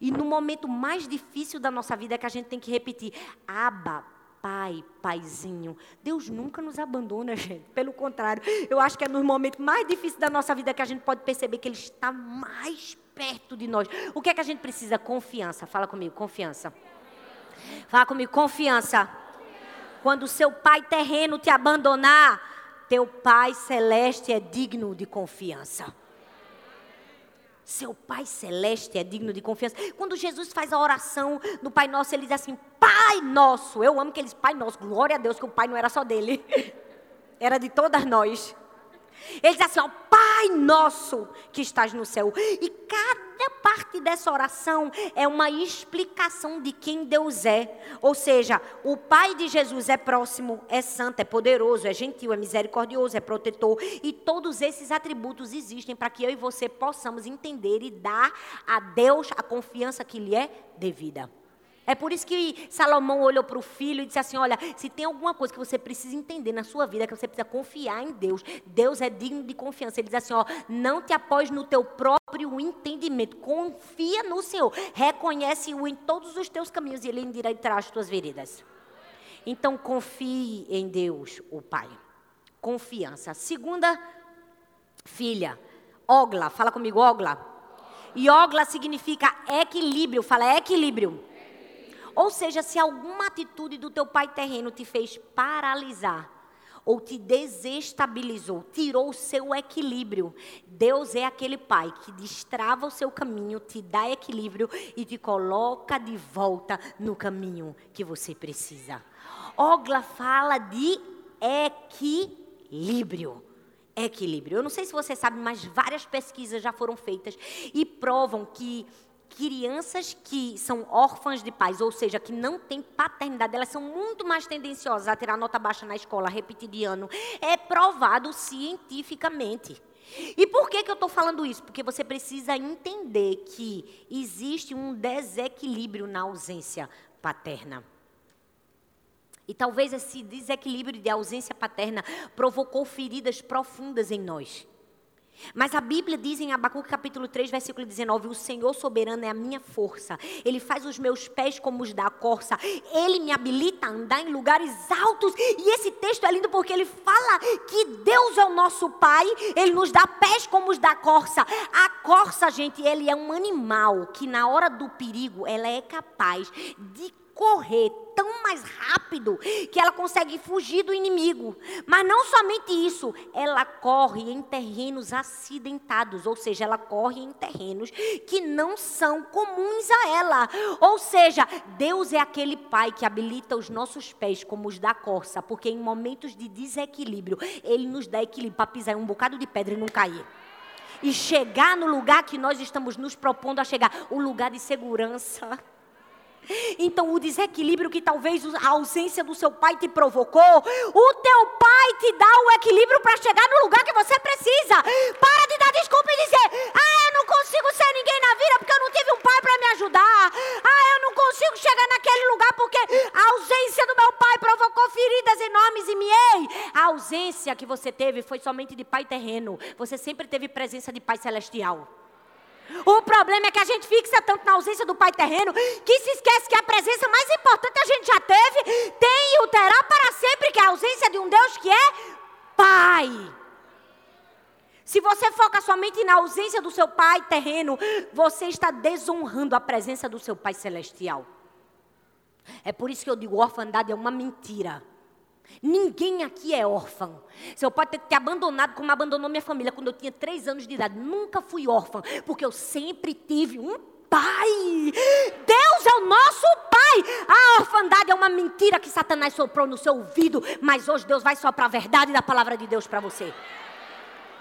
E no momento mais difícil da nossa vida é que a gente tem que repetir: Aba, Pai, Paizinho. Deus nunca nos abandona, *laughs* gente. Pelo contrário, eu acho que é no momento mais difícil da nossa vida que a gente pode perceber que Ele está mais perto de nós. O que é que a gente precisa? Confiança. Fala comigo, confiança. Fala comigo, confiança. Quando o seu pai terreno te abandonar, teu Pai Celeste é digno de confiança. Seu Pai Celeste é digno de confiança. Quando Jesus faz a oração no Pai Nosso, ele diz assim: Pai Nosso. Eu amo que ele diz Pai Nosso. Glória a Deus que o Pai não era só dele, *laughs* era de todas nós. Ele diz assim: ó, Pai nosso que estás no céu. E cada parte dessa oração é uma explicação de quem Deus é. Ou seja, o Pai de Jesus é próximo, é santo, é poderoso, é gentil, é misericordioso, é protetor. E todos esses atributos existem para que eu e você possamos entender e dar a Deus a confiança que lhe é devida. É por isso que Salomão olhou para o filho e disse assim: Olha, se tem alguma coisa que você precisa entender na sua vida, que você precisa confiar em Deus, Deus é digno de confiança. Ele diz assim: Ó, não te apoies no teu próprio entendimento, confia no Senhor, reconhece-o em todos os teus caminhos e Ele endireitará as tuas veredas. Então, confie em Deus, o Pai. Confiança. Segunda filha, Ogla, fala comigo, Ogla. E Ogla significa equilíbrio, fala equilíbrio. Ou seja, se alguma atitude do teu pai terreno te fez paralisar, ou te desestabilizou, tirou o seu equilíbrio. Deus é aquele pai que destrava o seu caminho, te dá equilíbrio e te coloca de volta no caminho que você precisa. Ogla fala de equilíbrio. Equilíbrio. Eu não sei se você sabe, mas várias pesquisas já foram feitas e provam que crianças que são órfãs de pais, ou seja, que não têm paternidade, elas são muito mais tendenciosas a tirar nota baixa na escola, repetir de ano. É provado cientificamente. E por que, que eu estou falando isso? Porque você precisa entender que existe um desequilíbrio na ausência paterna. E talvez esse desequilíbrio de ausência paterna provocou feridas profundas em nós. Mas a Bíblia diz em Abacuque capítulo 3, versículo 19: O Senhor soberano é a minha força. Ele faz os meus pés como os da corça. Ele me habilita a andar em lugares altos. E esse texto é lindo porque ele fala que Deus é o nosso Pai. Ele nos dá pés como os da corça. A corça, gente, ele é um animal que na hora do perigo ela é capaz de correr tão mais rápido que ela consegue fugir do inimigo. Mas não somente isso, ela corre em terrenos acidentados, ou seja, ela corre em terrenos que não são comuns a ela. Ou seja, Deus é aquele pai que habilita os nossos pés como os da corça, porque em momentos de desequilíbrio, ele nos dá equilíbrio para pisar um bocado de pedra e não cair e chegar no lugar que nós estamos nos propondo a chegar o lugar de segurança. Então, o desequilíbrio que talvez a ausência do seu pai te provocou, o teu pai te dá o equilíbrio para chegar no lugar que você precisa. Para de dar desculpa e dizer: Ah, eu não consigo ser ninguém na vida porque eu não tive um pai para me ajudar. Ah, eu não consigo chegar naquele lugar porque a ausência do meu pai provocou feridas enormes em mim. Ei, a ausência que você teve foi somente de pai terreno. Você sempre teve presença de pai celestial. O problema é que a gente fixa tanto na ausência do pai terreno que se esquece que a presença mais importante a gente já teve, tem e o terá para sempre, que é a ausência de um Deus que é Pai. Se você foca somente na ausência do seu pai terreno, você está desonrando a presença do seu pai celestial. É por isso que eu digo: orfandade é uma mentira. Ninguém aqui é órfão. Seu pai ter te abandonado como abandonou minha família quando eu tinha três anos de idade. Nunca fui órfã, porque eu sempre tive um pai. Deus é o nosso pai. A orfandade é uma mentira que Satanás soprou no seu ouvido, mas hoje Deus vai soprar a verdade da palavra de Deus para você.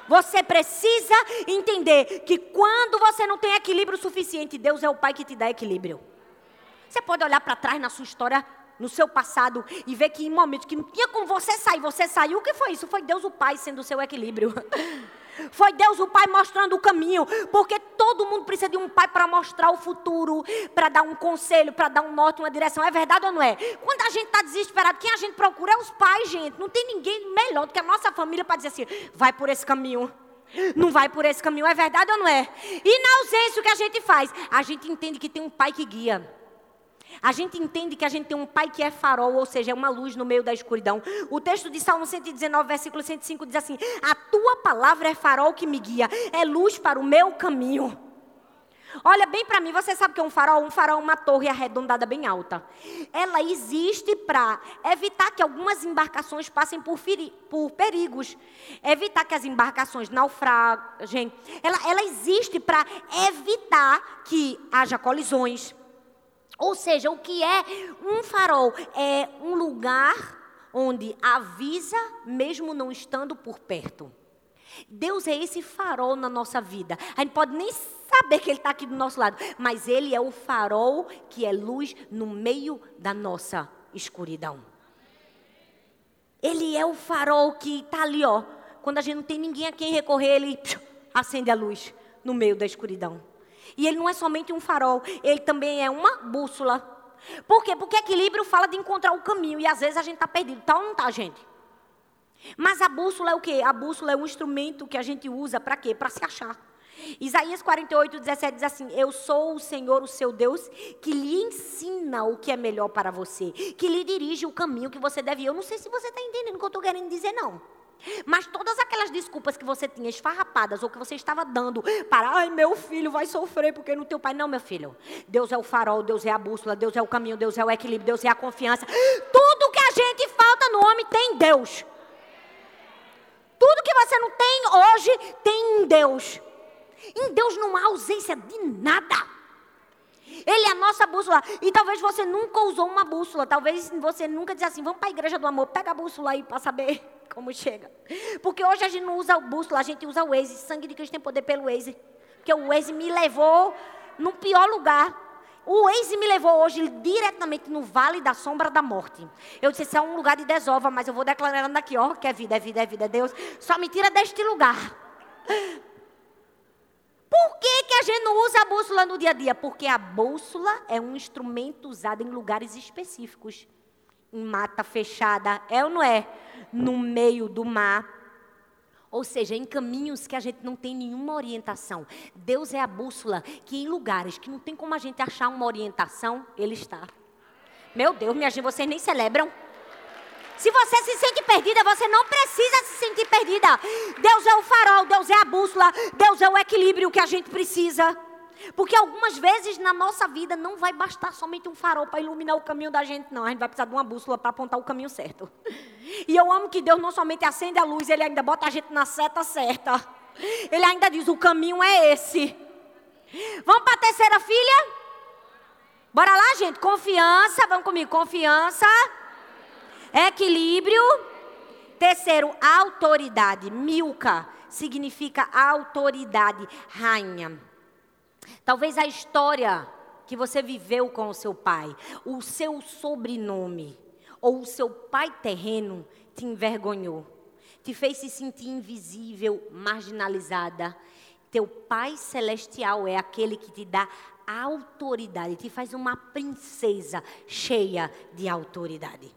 Você precisa entender que quando você não tem equilíbrio suficiente, Deus é o pai que te dá equilíbrio. Você pode olhar para trás na sua história no seu passado e ver que em momentos que não tinha como você sair, você saiu. O que foi isso? Foi Deus o Pai sendo o seu equilíbrio. *laughs* Foi Deus o Pai mostrando o caminho, porque todo mundo precisa de um pai para mostrar o futuro, para dar um conselho, para dar um norte, uma direção. É verdade ou não é? Quando a gente está desesperado, quem a gente procura é os pais, gente. Não tem ninguém melhor do que a nossa família para dizer assim: vai por esse caminho. Não vai por esse caminho, é verdade ou não é? E na ausência, o que a gente faz? A gente entende que tem um pai que guia. A gente entende que a gente tem um pai que é farol, ou seja, é uma luz no meio da escuridão. O texto de Salmo 119, versículo 105 diz assim: A tua palavra é farol que me guia, é luz para o meu caminho. Olha bem para mim, você sabe que é um farol? Um farol é uma torre arredondada bem alta. Ela existe para evitar que algumas embarcações passem por, por, perigos, evitar que as embarcações naufraguem. Ela, ela existe para evitar que haja colisões. Ou seja, o que é um farol? É um lugar onde avisa, mesmo não estando por perto. Deus é esse farol na nossa vida. A gente pode nem saber que Ele está aqui do nosso lado, mas Ele é o farol que é luz no meio da nossa escuridão. Ele é o farol que está ali, ó. Quando a gente não tem ninguém a quem recorrer, Ele acende a luz no meio da escuridão. E ele não é somente um farol, ele também é uma bússola. Por quê? Porque equilíbrio fala de encontrar o caminho. E às vezes a gente está perdido. Tá ou não está, gente? Mas a bússola é o quê? A bússola é um instrumento que a gente usa para quê? Para se achar. Isaías 48, 17 diz assim: Eu sou o Senhor, o seu Deus, que lhe ensina o que é melhor para você, que lhe dirige o caminho que você deve ir. Eu não sei se você está entendendo o que eu estou querendo dizer, não. Mas todas aquelas desculpas que você tinha esfarrapadas ou que você estava dando para, ai, meu filho vai sofrer porque no teu pai. Não, meu filho. Deus é o farol, Deus é a bússola, Deus é o caminho, Deus é o equilíbrio, Deus é a confiança. Tudo que a gente falta no homem tem em Deus. Tudo que você não tem hoje tem em Deus. Em Deus não há ausência de nada. Ele é a nossa bússola. E talvez você nunca usou uma bússola. Talvez você nunca disse assim: vamos para a igreja do amor, pega a bússola aí para saber como chega. Porque hoje a gente não usa a bússola, a gente usa o Waze. Sangue de Cristo tem poder pelo Waze. Porque o Waze me levou no pior lugar. O Waze me levou hoje diretamente no Vale da Sombra da Morte. Eu disse, esse é um lugar de desova, mas eu vou declarando aqui, ó, que é vida, é vida, é vida, é Deus. Só me tira deste lugar. Por que, que a gente não usa a bússola no dia a dia? Porque a bússola é um instrumento usado em lugares específicos. em mata fechada, é ou não é? No meio do mar. Ou seja, em caminhos que a gente não tem nenhuma orientação. Deus é a bússola que em lugares que não tem como a gente achar uma orientação, Ele está. Meu Deus, minha gente, vocês nem celebram. Se você se sente perdida, você não precisa se sentir perdida. Deus é o farol, Deus é a bússola, Deus é o equilíbrio que a gente precisa. Porque algumas vezes na nossa vida não vai bastar somente um farol para iluminar o caminho da gente, não. A gente vai precisar de uma bússola para apontar o caminho certo. E eu amo que Deus não somente acende a luz, Ele ainda bota a gente na seta certa. Ele ainda diz: o caminho é esse. Vamos para a terceira filha? Bora lá, gente. Confiança, vamos comigo. Confiança. Equilíbrio. Terceiro, autoridade. Milka significa autoridade, rainha. Talvez a história que você viveu com o seu pai, o seu sobrenome ou o seu pai terreno te envergonhou, te fez se sentir invisível, marginalizada. Teu pai celestial é aquele que te dá autoridade, te faz uma princesa cheia de autoridade.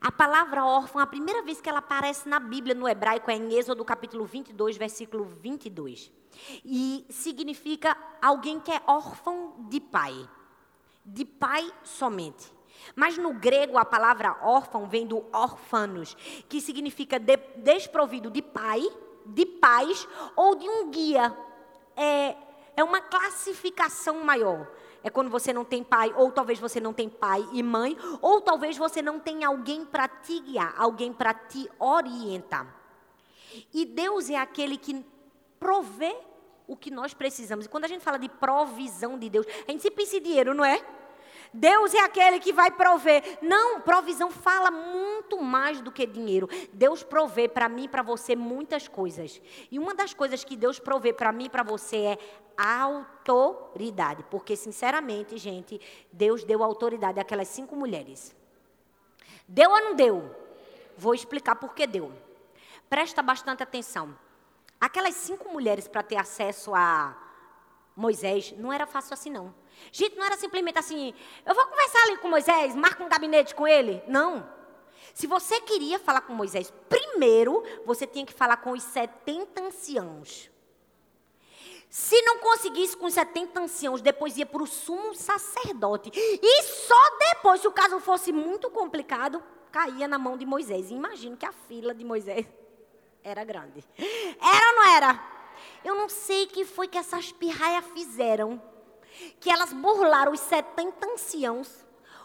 A palavra órfã, a primeira vez que ela aparece na Bíblia, no hebraico, é em Êxodo capítulo 22, versículo 22. E significa alguém que é órfão de pai. De pai somente. Mas no grego a palavra órfão vem do órfanos, que significa de, desprovido de pai, de pais ou de um guia. É, é uma classificação maior. É quando você não tem pai, ou talvez você não tem pai e mãe, ou talvez você não tem alguém para te guiar, alguém para te orientar. E Deus é aquele que provê o que nós precisamos. E quando a gente fala de provisão de Deus, a gente se pensa em dinheiro, não é? Deus é aquele que vai prover. Não, provisão fala muito mais do que dinheiro. Deus provê para mim e para você muitas coisas. E uma das coisas que Deus provê para mim e para você é autoridade. Porque, sinceramente, gente, Deus deu autoridade àquelas cinco mulheres. Deu ou não deu? Vou explicar por que deu. Presta bastante atenção. Aquelas cinco mulheres para ter acesso a Moisés não era fácil assim, não. Gente, não era simplesmente assim, eu vou conversar ali com Moisés, marca um gabinete com ele. Não. Se você queria falar com Moisés, primeiro você tinha que falar com os 70 anciãos. Se não conseguisse com os 70 anciãos, depois ia para o sumo sacerdote. E só depois, se o caso fosse muito complicado, caía na mão de Moisés. Imagino que a fila de Moisés era grande. Era ou não era? Eu não sei o que foi que essas pirraias fizeram que elas burlaram os 70 anciãos,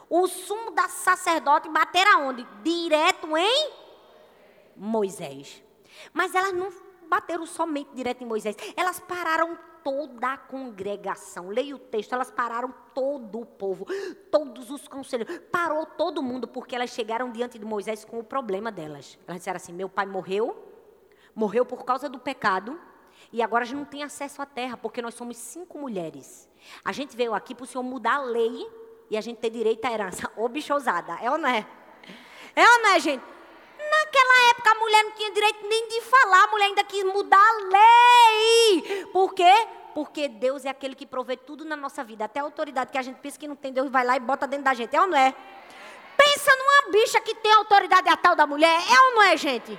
o sumo da sacerdote bater aonde? Direto em Moisés. Mas elas não bateram somente direto em Moisés, elas pararam toda a congregação. Leia o texto, elas pararam todo o povo, todos os conselheiros, parou todo mundo, porque elas chegaram diante de Moisés com o problema delas. Elas disseram assim: meu pai morreu, morreu por causa do pecado, e agora a gente não tem acesso à terra, porque nós somos cinco mulheres. A gente veio aqui para o Senhor mudar a lei e a gente ter direito à herança. Ô bichosada, é ou não é? É ou não é, gente? Naquela época a mulher não tinha direito nem de falar, a mulher ainda quis mudar a lei. Por quê? Porque Deus é aquele que provê tudo na nossa vida. Até a autoridade que a gente pensa que não tem, Deus vai lá e bota dentro da gente. É ou não é? Pensa numa bicha que tem autoridade a tal da mulher. É ou não é, gente?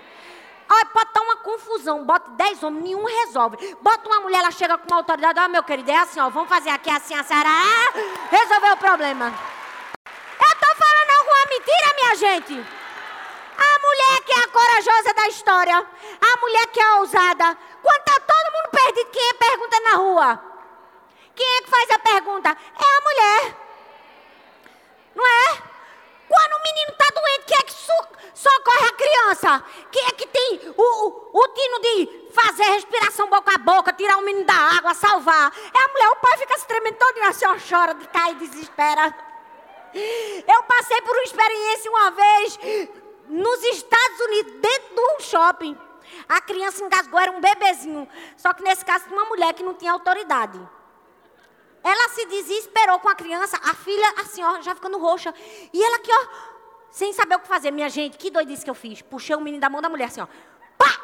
Olha, pode estar uma confusão. Bota dez homens, nenhum resolve. Bota uma mulher, ela chega com uma autoridade. Ó, meu querido, é assim, ó. Vamos fazer aqui assim, a senhora. Ah, resolveu o problema. Eu estou falando alguma mentira, minha gente? A mulher que é a corajosa da história. A mulher que é ousada. Quando está todo mundo perdido, quem é pergunta na rua? Quem é que faz a pergunta? É a mulher. Não é? Quando o menino está quem é que socorre a criança? Quem é que tem o, o, o tino de fazer respiração boca a boca, tirar o menino da água, salvar? É a mulher, o pai fica se tremendo todo assim, ó, chora, cai, desespera. Eu passei por uma experiência uma vez nos Estados Unidos, dentro de um shopping. A criança engasgou, era um bebezinho. Só que nesse caso, uma mulher que não tinha autoridade. Ela se desesperou com a criança, a filha, assim, ó, já ficando roxa. E ela aqui, ó, sem saber o que fazer. Minha gente, que doidice que eu fiz. Puxei o menino da mão da mulher, assim, ó. Pá!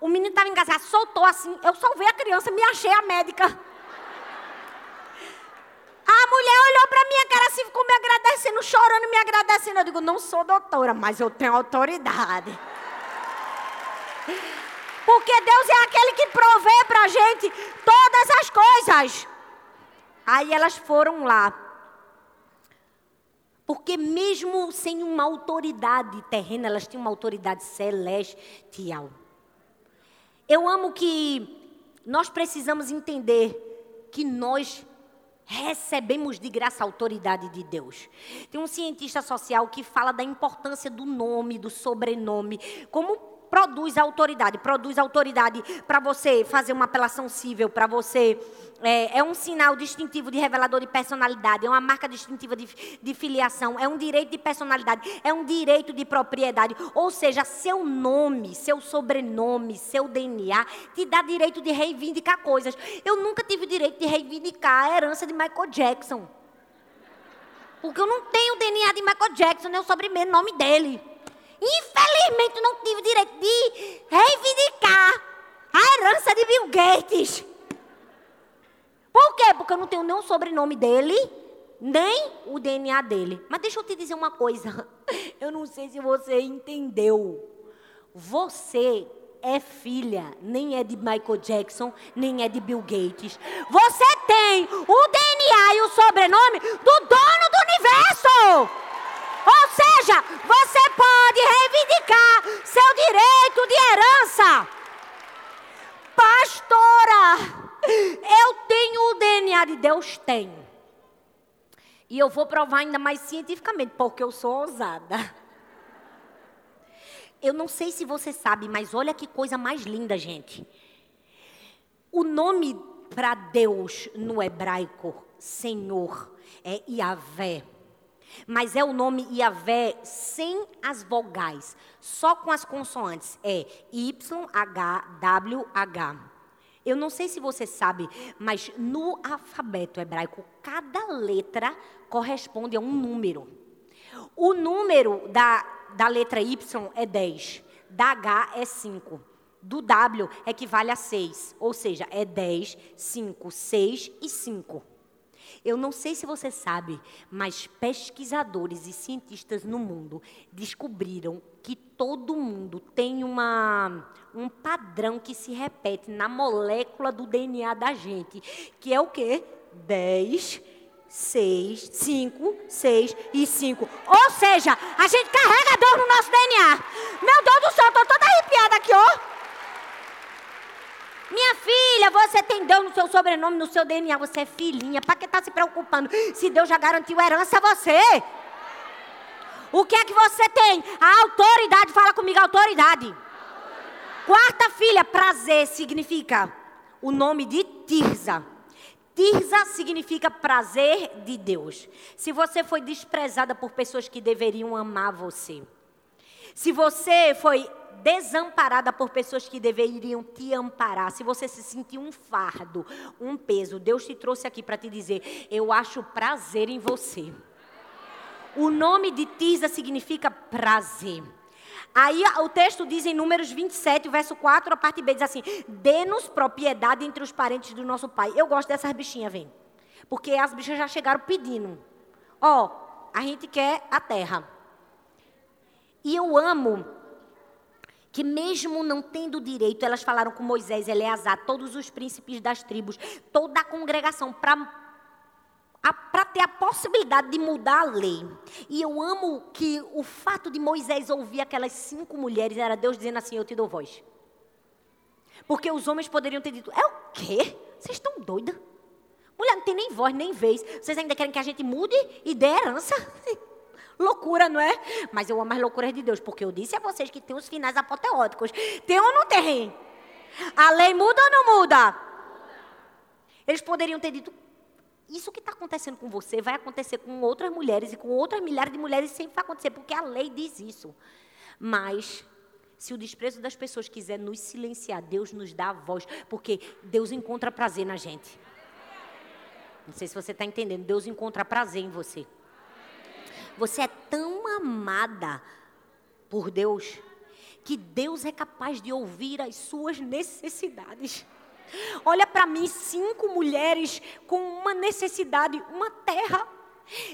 O menino estava engasgado, soltou assim. Eu salvei a criança, me achei a médica. A mulher olhou para minha cara assim, ficou me agradecendo, chorando, me agradecendo. Eu digo, não sou doutora, mas eu tenho autoridade. Porque Deus é aquele que provê para gente todas as coisas. Aí elas foram lá. Porque mesmo sem uma autoridade terrena, elas tinham uma autoridade celestial. Eu amo que nós precisamos entender que nós recebemos de graça a autoridade de Deus. Tem um cientista social que fala da importância do nome, do sobrenome, como produz autoridade. Produz autoridade para você fazer uma apelação civil, para você. É, é, um sinal distintivo de revelador de personalidade, é uma marca distintiva de, de filiação, é um direito de personalidade, é um direito de propriedade. Ou seja, seu nome, seu sobrenome, seu DNA te dá direito de reivindicar coisas. Eu nunca tive direito de reivindicar a herança de Michael Jackson. Porque eu não tenho o DNA de Michael Jackson, nem o sobrenome dele. Infelizmente, não tive o direito de reivindicar a herança de Bill Gates. Por quê? Porque eu não tenho nem o sobrenome dele, nem o DNA dele. Mas deixa eu te dizer uma coisa. *laughs* Eu não sei se você entendeu. Você é filha, nem é de Michael Jackson, nem é de Bill Gates. Você tem o DNA e o sobrenome do dono do universo. Ou seja, você pode reivindicar seu direito de herança. Pastora, eu tenho o DNA de Deus, tenho. E eu vou provar ainda mais cientificamente, porque eu sou ousada. Eu não sei se você sabe, mas olha que coisa mais linda, gente. O nome para Deus no hebraico, Senhor, é Yahvé. Mas é o nome Iavé sem as vogais, só com as consoantes. É Y, H, W, H. Eu não sei se você sabe, mas no alfabeto hebraico, cada letra corresponde a um número. O número da, da letra Y é 10, da H é 5, do W equivale a 6, ou seja, é 10, 5, 6 e 5. Eu não sei se você sabe, mas pesquisadores e cientistas no mundo descobriram que todo mundo tem uma, um padrão que se repete na molécula do DNA da gente, que é o quê? 10, 6, 5, 6 e 5. Ou seja, a gente carrega dor no nosso DNA. Meu Deus do céu, estou toda arrepiada aqui, ó. Minha filha, você tem Deus no seu sobrenome, no seu DNA, você é filhinha. Para que está se preocupando? Se Deus já garantiu herança a você. O que é que você tem? A autoridade, fala comigo, autoridade. autoridade. Quarta filha, prazer significa o nome de Tirza. Tirza significa prazer de Deus. Se você foi desprezada por pessoas que deveriam amar você. Se você foi desamparada por pessoas que deveriam te amparar, se você se sentir um fardo, um peso, Deus te trouxe aqui para te dizer: eu acho prazer em você. O nome de Tisa significa prazer. Aí o texto diz em Números 27, verso 4, a parte B diz assim: Dê-nos propriedade entre os parentes do nosso pai. Eu gosto dessas bichinhas, vem. Porque as bichas já chegaram pedindo. Ó, oh, a gente quer a terra. E eu amo que mesmo não tendo direito, elas falaram com Moisés, Eleazar, todos os príncipes das tribos, toda a congregação, para para ter a possibilidade de mudar a lei. E eu amo que o fato de Moisés ouvir aquelas cinco mulheres era Deus dizendo assim: Eu te dou voz. Porque os homens poderiam ter dito: É o quê? Vocês estão doidas? Mulher não tem nem voz, nem vez. Vocês ainda querem que a gente mude e dê herança? *laughs* Loucura, não é? Mas eu amo as loucuras de Deus, porque eu disse a vocês que tem os finais apoteóticos. Tem ou não tem? A lei muda ou não muda? Eles poderiam ter dito: Isso que está acontecendo com você vai acontecer com outras mulheres e com outras milhares de mulheres sempre vai acontecer, porque a lei diz isso. Mas se o desprezo das pessoas quiser nos silenciar, Deus nos dá a voz, porque Deus encontra prazer na gente. Não sei se você está entendendo. Deus encontra prazer em você. Você é tão amada por Deus que Deus é capaz de ouvir as suas necessidades. Olha para mim, cinco mulheres com uma necessidade, uma terra.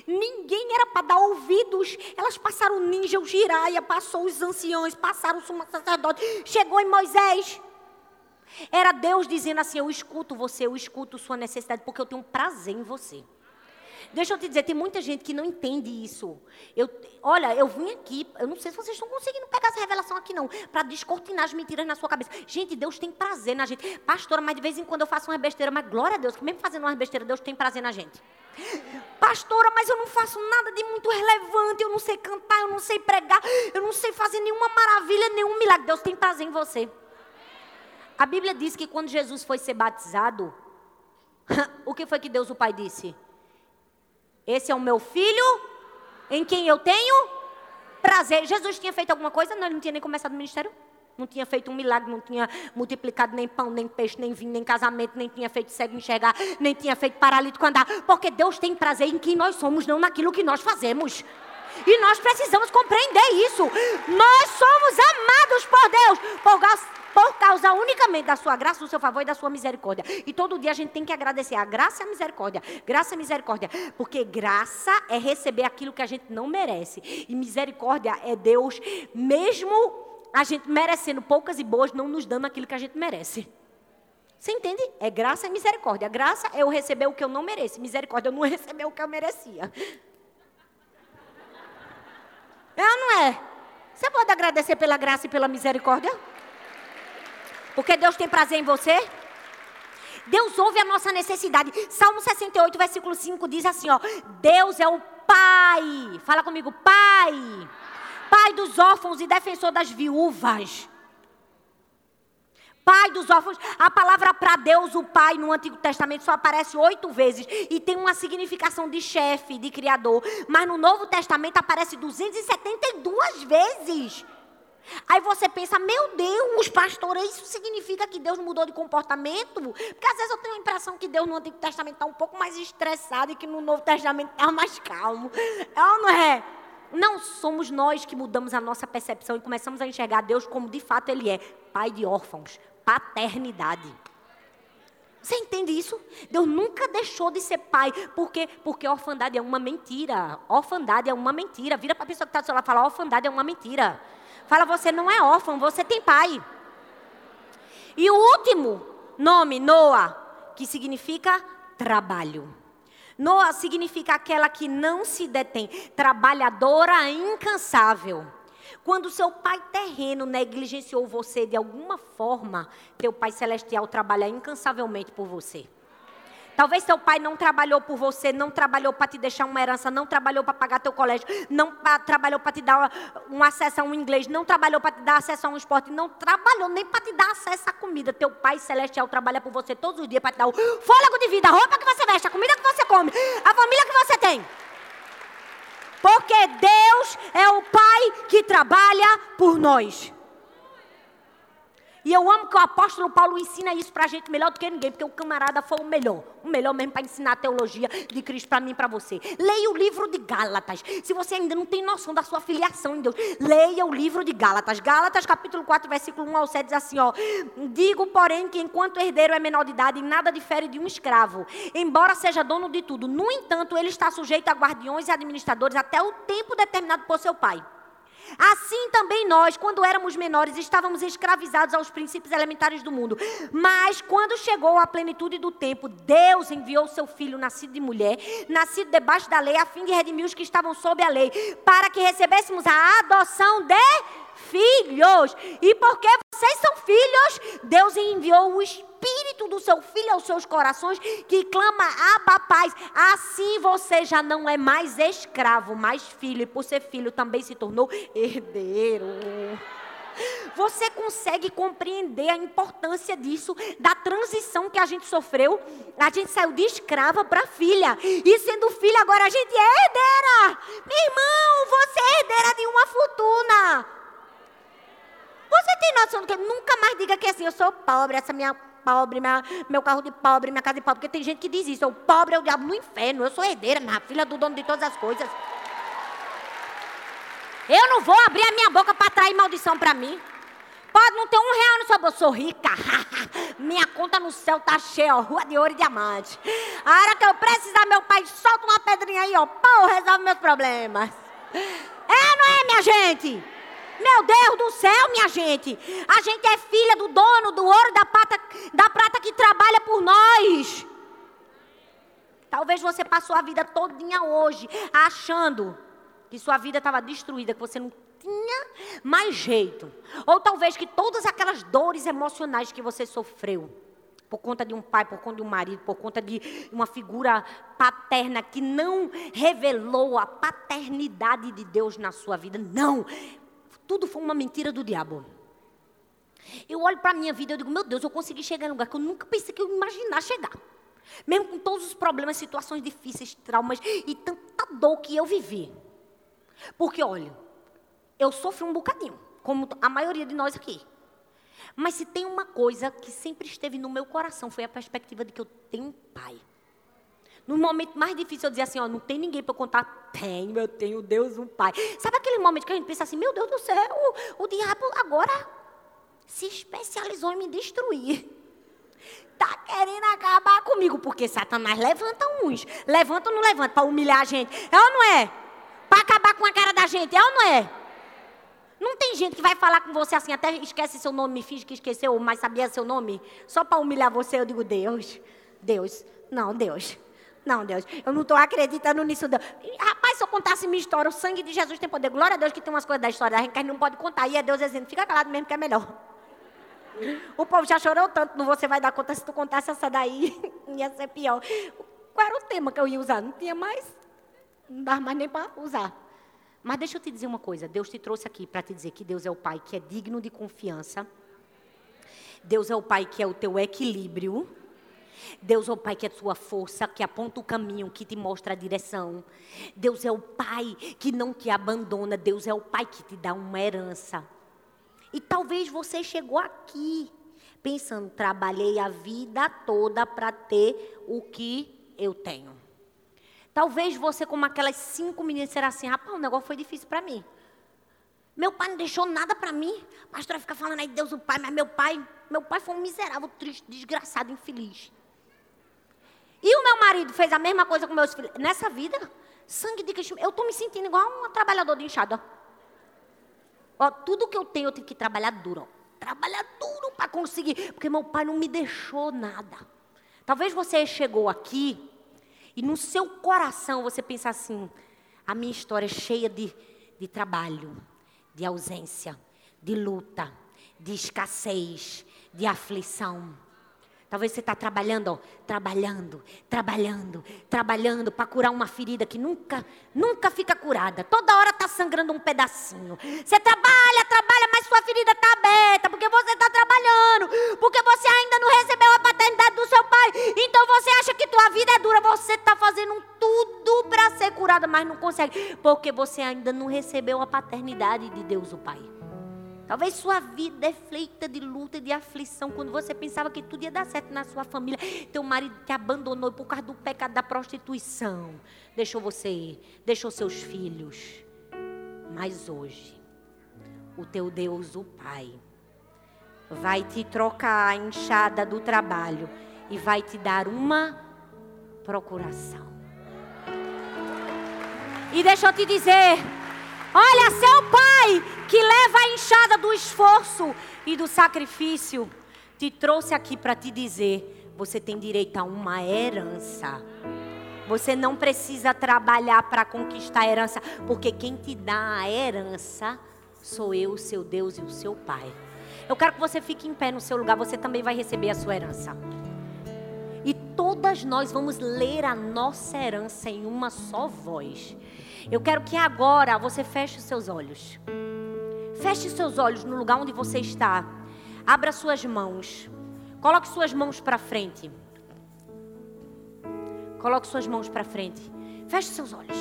Ninguém era para dar ouvidos. Elas passaram o ninja, o giraia, passou os anciões, passaram o sumo sacerdote. Chegou em Moisés. Era Deus dizendo assim: Eu escuto você, eu escuto sua necessidade, porque eu tenho prazer em você. Deixa eu te dizer, tem muita gente que não entende isso. Eu, olha, eu vim aqui, eu não sei se vocês estão conseguindo pegar essa revelação aqui não, para descortinar as mentiras na sua cabeça. Gente, Deus tem prazer na gente. Pastora, mas de vez em quando eu faço uma besteira, mas glória a Deus, que mesmo fazendo uma besteira, Deus tem prazer na gente. Pastora, mas eu não faço nada de muito relevante, eu não sei cantar, eu não sei pregar, eu não sei fazer nenhuma maravilha, nenhum milagre. Deus tem prazer em você. A Bíblia diz que quando Jesus foi ser batizado, *laughs* o que foi que Deus o Pai disse? Esse é o meu filho, em quem eu tenho prazer. Jesus tinha feito alguma coisa? Não, ele não tinha nem começado o ministério. Não tinha feito um milagre, não tinha multiplicado nem pão, nem peixe, nem vinho, nem casamento, nem tinha feito cego enxergar, nem tinha feito paralítico andar. Porque Deus tem prazer em quem nós somos, não naquilo que nós fazemos. E nós precisamos compreender isso. Nós somos amados por Deus, por, por causa unicamente da sua graça, do seu favor e da sua misericórdia. E todo dia a gente tem que agradecer a graça e a misericórdia. Graça e misericórdia. Porque graça é receber aquilo que a gente não merece. E misericórdia é Deus, mesmo a gente merecendo poucas e boas, não nos dando aquilo que a gente merece. Você entende? É graça e misericórdia. Graça é eu receber o que eu não mereço. Misericórdia, eu não *laughs* receber o que eu merecia. É ou não é? Você pode agradecer pela graça e pela misericórdia? Porque Deus tem prazer em você. Deus ouve a nossa necessidade. Salmo 68, versículo 5 diz assim, ó: Deus é o Pai. Fala comigo, Pai. Pai dos órfãos e defensor das viúvas. Pai dos órfãos. A palavra para Deus, o Pai, no Antigo Testamento só aparece oito vezes e tem uma significação de chefe, de criador. Mas no Novo Testamento aparece 272 vezes. Aí você pensa, meu Deus, pastor, isso significa que Deus mudou de comportamento? Porque às vezes eu tenho a impressão que Deus no Antigo Testamento está um pouco mais estressado e que no Novo Testamento está mais calmo. É ou não é? Não somos nós que mudamos a nossa percepção e começamos a enxergar Deus como de fato Ele é pai de órfãos, paternidade. Você entende isso? Deus nunca deixou de ser pai. Por quê? Porque orfandade é uma mentira. Orfandade é uma mentira. Vira para a pessoa que está do seu lado e fala: orfandade é uma mentira. Fala, você não é órfão, você tem pai. E o último nome, Noa, que significa trabalho. Noa significa aquela que não se detém, trabalhadora incansável. Quando seu pai terreno negligenciou você de alguma forma, teu pai celestial trabalha incansavelmente por você. Talvez seu pai não trabalhou por você, não trabalhou para te deixar uma herança, não trabalhou para pagar teu colégio, não pra, trabalhou para te dar um acesso a um inglês, não trabalhou para te dar acesso a um esporte, não trabalhou nem para te dar acesso à comida. Teu pai celestial trabalha por você todos os dias para te dar o fôlego de vida, a roupa que você veste, a comida que você come, a família que você tem. Porque Deus é o Pai que trabalha por nós. E eu amo que o apóstolo Paulo ensina isso para a gente melhor do que ninguém, porque o camarada foi o melhor. O melhor mesmo para ensinar a teologia de Cristo para mim e para você. Leia o livro de Gálatas. Se você ainda não tem noção da sua filiação em Deus, leia o livro de Gálatas. Gálatas, capítulo 4, versículo 1 ao 7, diz assim: ó, Digo, porém, que enquanto herdeiro é menor de idade, nada difere de um escravo, embora seja dono de tudo. No entanto, ele está sujeito a guardiões e administradores até o tempo determinado por seu pai. Assim também nós, quando éramos menores, estávamos escravizados aos princípios elementares do mundo. Mas quando chegou a plenitude do tempo, Deus enviou seu filho, nascido de mulher, nascido debaixo da lei, a fim de redimir os que estavam sob a lei, para que recebêssemos a adoção de filhos. E porque vocês são filhos, Deus enviou o Espírito do seu Filho aos seus corações, que clama, Abba, paz. Assim você já não é mais escravo, mas filho. E por ser filho também se tornou herdeiro. Você consegue compreender a importância disso, da transição que a gente sofreu? A gente saiu de escrava para filha. E sendo filha, agora a gente é herdeira. Meu irmão, você é herdeira de uma fortuna. Você tem noção do que? Nunca mais diga que assim, eu sou pobre, essa minha pobre, minha, meu carro de pobre, minha casa de pobre. Porque tem gente que diz isso, o pobre é o diabo no inferno. Eu sou herdeira, minha filha do dono de todas as coisas. Eu não vou abrir a minha boca para atrair maldição para mim. Pode não ter um real no seu bolso, sou rica. *laughs* Minha conta no céu tá cheia, ó, rua de ouro e diamante. A hora que eu precisar, meu pai solta uma pedrinha aí, ó, pô, resolve meus problemas. É, não é, minha gente? Meu Deus do céu, minha gente. A gente é filha do dono do ouro da prata, da prata que trabalha por nós. Talvez você passou a vida todinha hoje achando que sua vida estava destruída, que você não tinha mais jeito. Ou talvez que todas aquelas dores emocionais que você sofreu, por conta de um pai, por conta de um marido, por conta de uma figura paterna que não revelou a paternidade de Deus na sua vida. Não, tudo foi uma mentira do diabo. Eu olho para a minha vida e digo, meu Deus, eu consegui chegar em um lugar que eu nunca pensei que eu imaginar chegar. Mesmo com todos os problemas, situações difíceis, traumas e tanta dor que eu vivi. Porque, olha, eu sofri um bocadinho, como a maioria de nós aqui. Mas se tem uma coisa que sempre esteve no meu coração, foi a perspectiva de que eu tenho um pai. No momento mais difícil, eu dizia assim: ó, não tem ninguém para contar. Tenho, eu tenho Deus, um Pai. Sabe aquele momento que a gente pensa assim: meu Deus do céu, o, o diabo agora se especializou em me destruir. Está querendo acabar comigo, porque Satanás levanta uns. Levanta ou não levanta para humilhar a gente? É ou não é? Para acabar com a cara da gente, é ou não é? Não tem gente que vai falar com você assim, até esquece seu nome, me finge que esqueceu, mas sabia seu nome, só para humilhar você. Eu digo, Deus, Deus, não, Deus. Não, Deus, eu não estou acreditando nisso. Deus. Rapaz, se eu contasse minha história, o sangue de Jesus tem poder. Glória a Deus que tem umas coisas da história da gente que a gente não pode contar. E é Deus dizendo, fica calado mesmo que é melhor. O povo já chorou tanto, não você vai dar conta se tu contasse essa daí, *laughs* ia ser pior. Qual era o tema que eu ia usar? Não tinha mais, não dava mais nem para usar. Mas deixa eu te dizer uma coisa, Deus te trouxe aqui para te dizer que Deus é o Pai que é digno de confiança. Deus é o Pai que é o teu equilíbrio. Deus é o Pai que é sua força, que aponta o caminho, que te mostra a direção. Deus é o Pai que não te abandona. Deus é o Pai que te dá uma herança. E talvez você chegou aqui pensando, trabalhei a vida toda para ter o que eu tenho. Talvez você, como aquelas cinco meninas, será assim: rapaz, o negócio foi difícil para mim. Meu pai não deixou nada para mim. A pastora fica falando aí, Deus o Pai, mas meu pai, meu pai foi um miserável, triste, desgraçado, infeliz. E o meu marido fez a mesma coisa com meus filhos. Nessa vida, sangue de Cristo. Eu estou me sentindo igual um trabalhador de enxada. Ó, tudo que eu tenho, eu tenho que trabalhar duro. Trabalhar duro para conseguir. Porque meu pai não me deixou nada. Talvez você chegou aqui e no seu coração você pensa assim: a minha história é cheia de, de trabalho, de ausência, de luta, de escassez, de aflição. Talvez você está trabalhando, ó, trabalhando, trabalhando, trabalhando para curar uma ferida que nunca, nunca fica curada. Toda hora está sangrando um pedacinho. Você trabalha, trabalha, mas sua ferida está aberta porque você está trabalhando, porque você ainda não recebeu a paternidade do seu pai. Então você acha que tua vida é dura. Você está fazendo tudo para ser curada, mas não consegue, porque você ainda não recebeu a paternidade de Deus, o Pai. Talvez sua vida é feita de luta e de aflição. Quando você pensava que tudo ia dar certo na sua família, teu marido te abandonou por causa do pecado da prostituição. Deixou você deixou seus filhos. Mas hoje, o teu Deus, o Pai, vai te trocar a enxada do trabalho e vai te dar uma procuração. E deixa eu te dizer, olha, seu pai que leva a enxada do esforço e do sacrifício, te trouxe aqui para te dizer: você tem direito a uma herança. Você não precisa trabalhar para conquistar a herança, porque quem te dá a herança sou eu, seu Deus e o seu Pai. Eu quero que você fique em pé no seu lugar, você também vai receber a sua herança. E todas nós vamos ler a nossa herança em uma só voz. Eu quero que agora você feche os seus olhos. Feche seus olhos no lugar onde você está. Abra suas mãos. Coloque suas mãos para frente. Coloque suas mãos para frente. Feche seus olhos.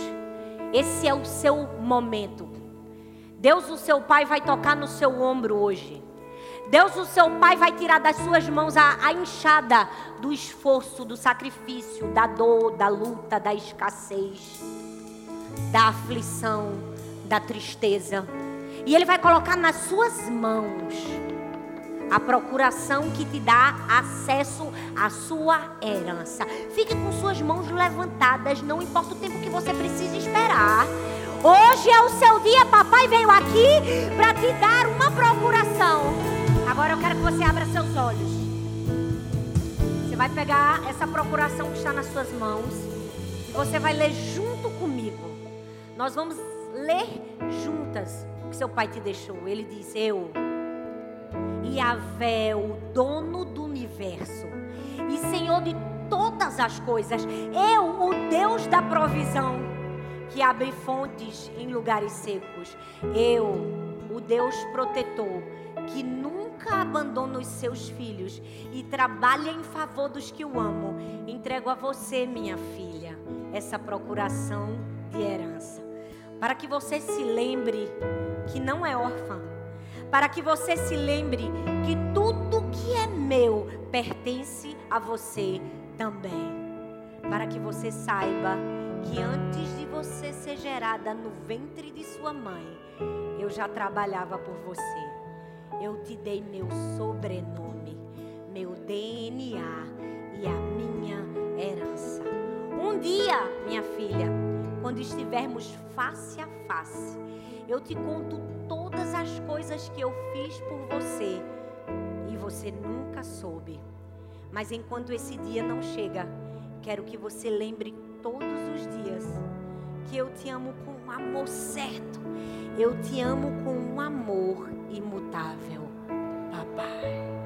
Esse é o seu momento. Deus, o seu Pai, vai tocar no seu ombro hoje. Deus, o seu Pai, vai tirar das suas mãos a, a enxada do esforço, do sacrifício, da dor, da luta, da escassez, da aflição, da tristeza e Ele vai colocar nas suas mãos A procuração que te dá acesso à sua herança. Fique com suas mãos levantadas, não importa o tempo que você precisa esperar. Hoje é o seu dia, papai veio aqui para te dar uma procuração. Agora eu quero que você abra seus olhos. Você vai pegar essa procuração que está nas suas mãos e você vai ler junto. Nós vamos ler juntas o que seu pai te deixou. Ele diz: Eu Yahvé, o dono do universo e Senhor de todas as coisas, eu, o Deus da provisão, que abre fontes em lugares secos, eu, o Deus protetor, que nunca abandona os seus filhos e trabalha em favor dos que o amam, entrego a você, minha filha, essa procuração de herança, para que você se lembre que não é órfã para que você se lembre que tudo que é meu pertence a você também. Para que você saiba que antes de você ser gerada no ventre de sua mãe, eu já trabalhava por você. Eu te dei meu sobrenome, meu DNA e a minha herança. Um dia, minha filha, quando estivermos face a face, eu te conto todas as coisas que eu fiz por você e você nunca soube. Mas enquanto esse dia não chega, quero que você lembre todos os dias que eu te amo com um amor certo. Eu te amo com um amor imutável. Papai.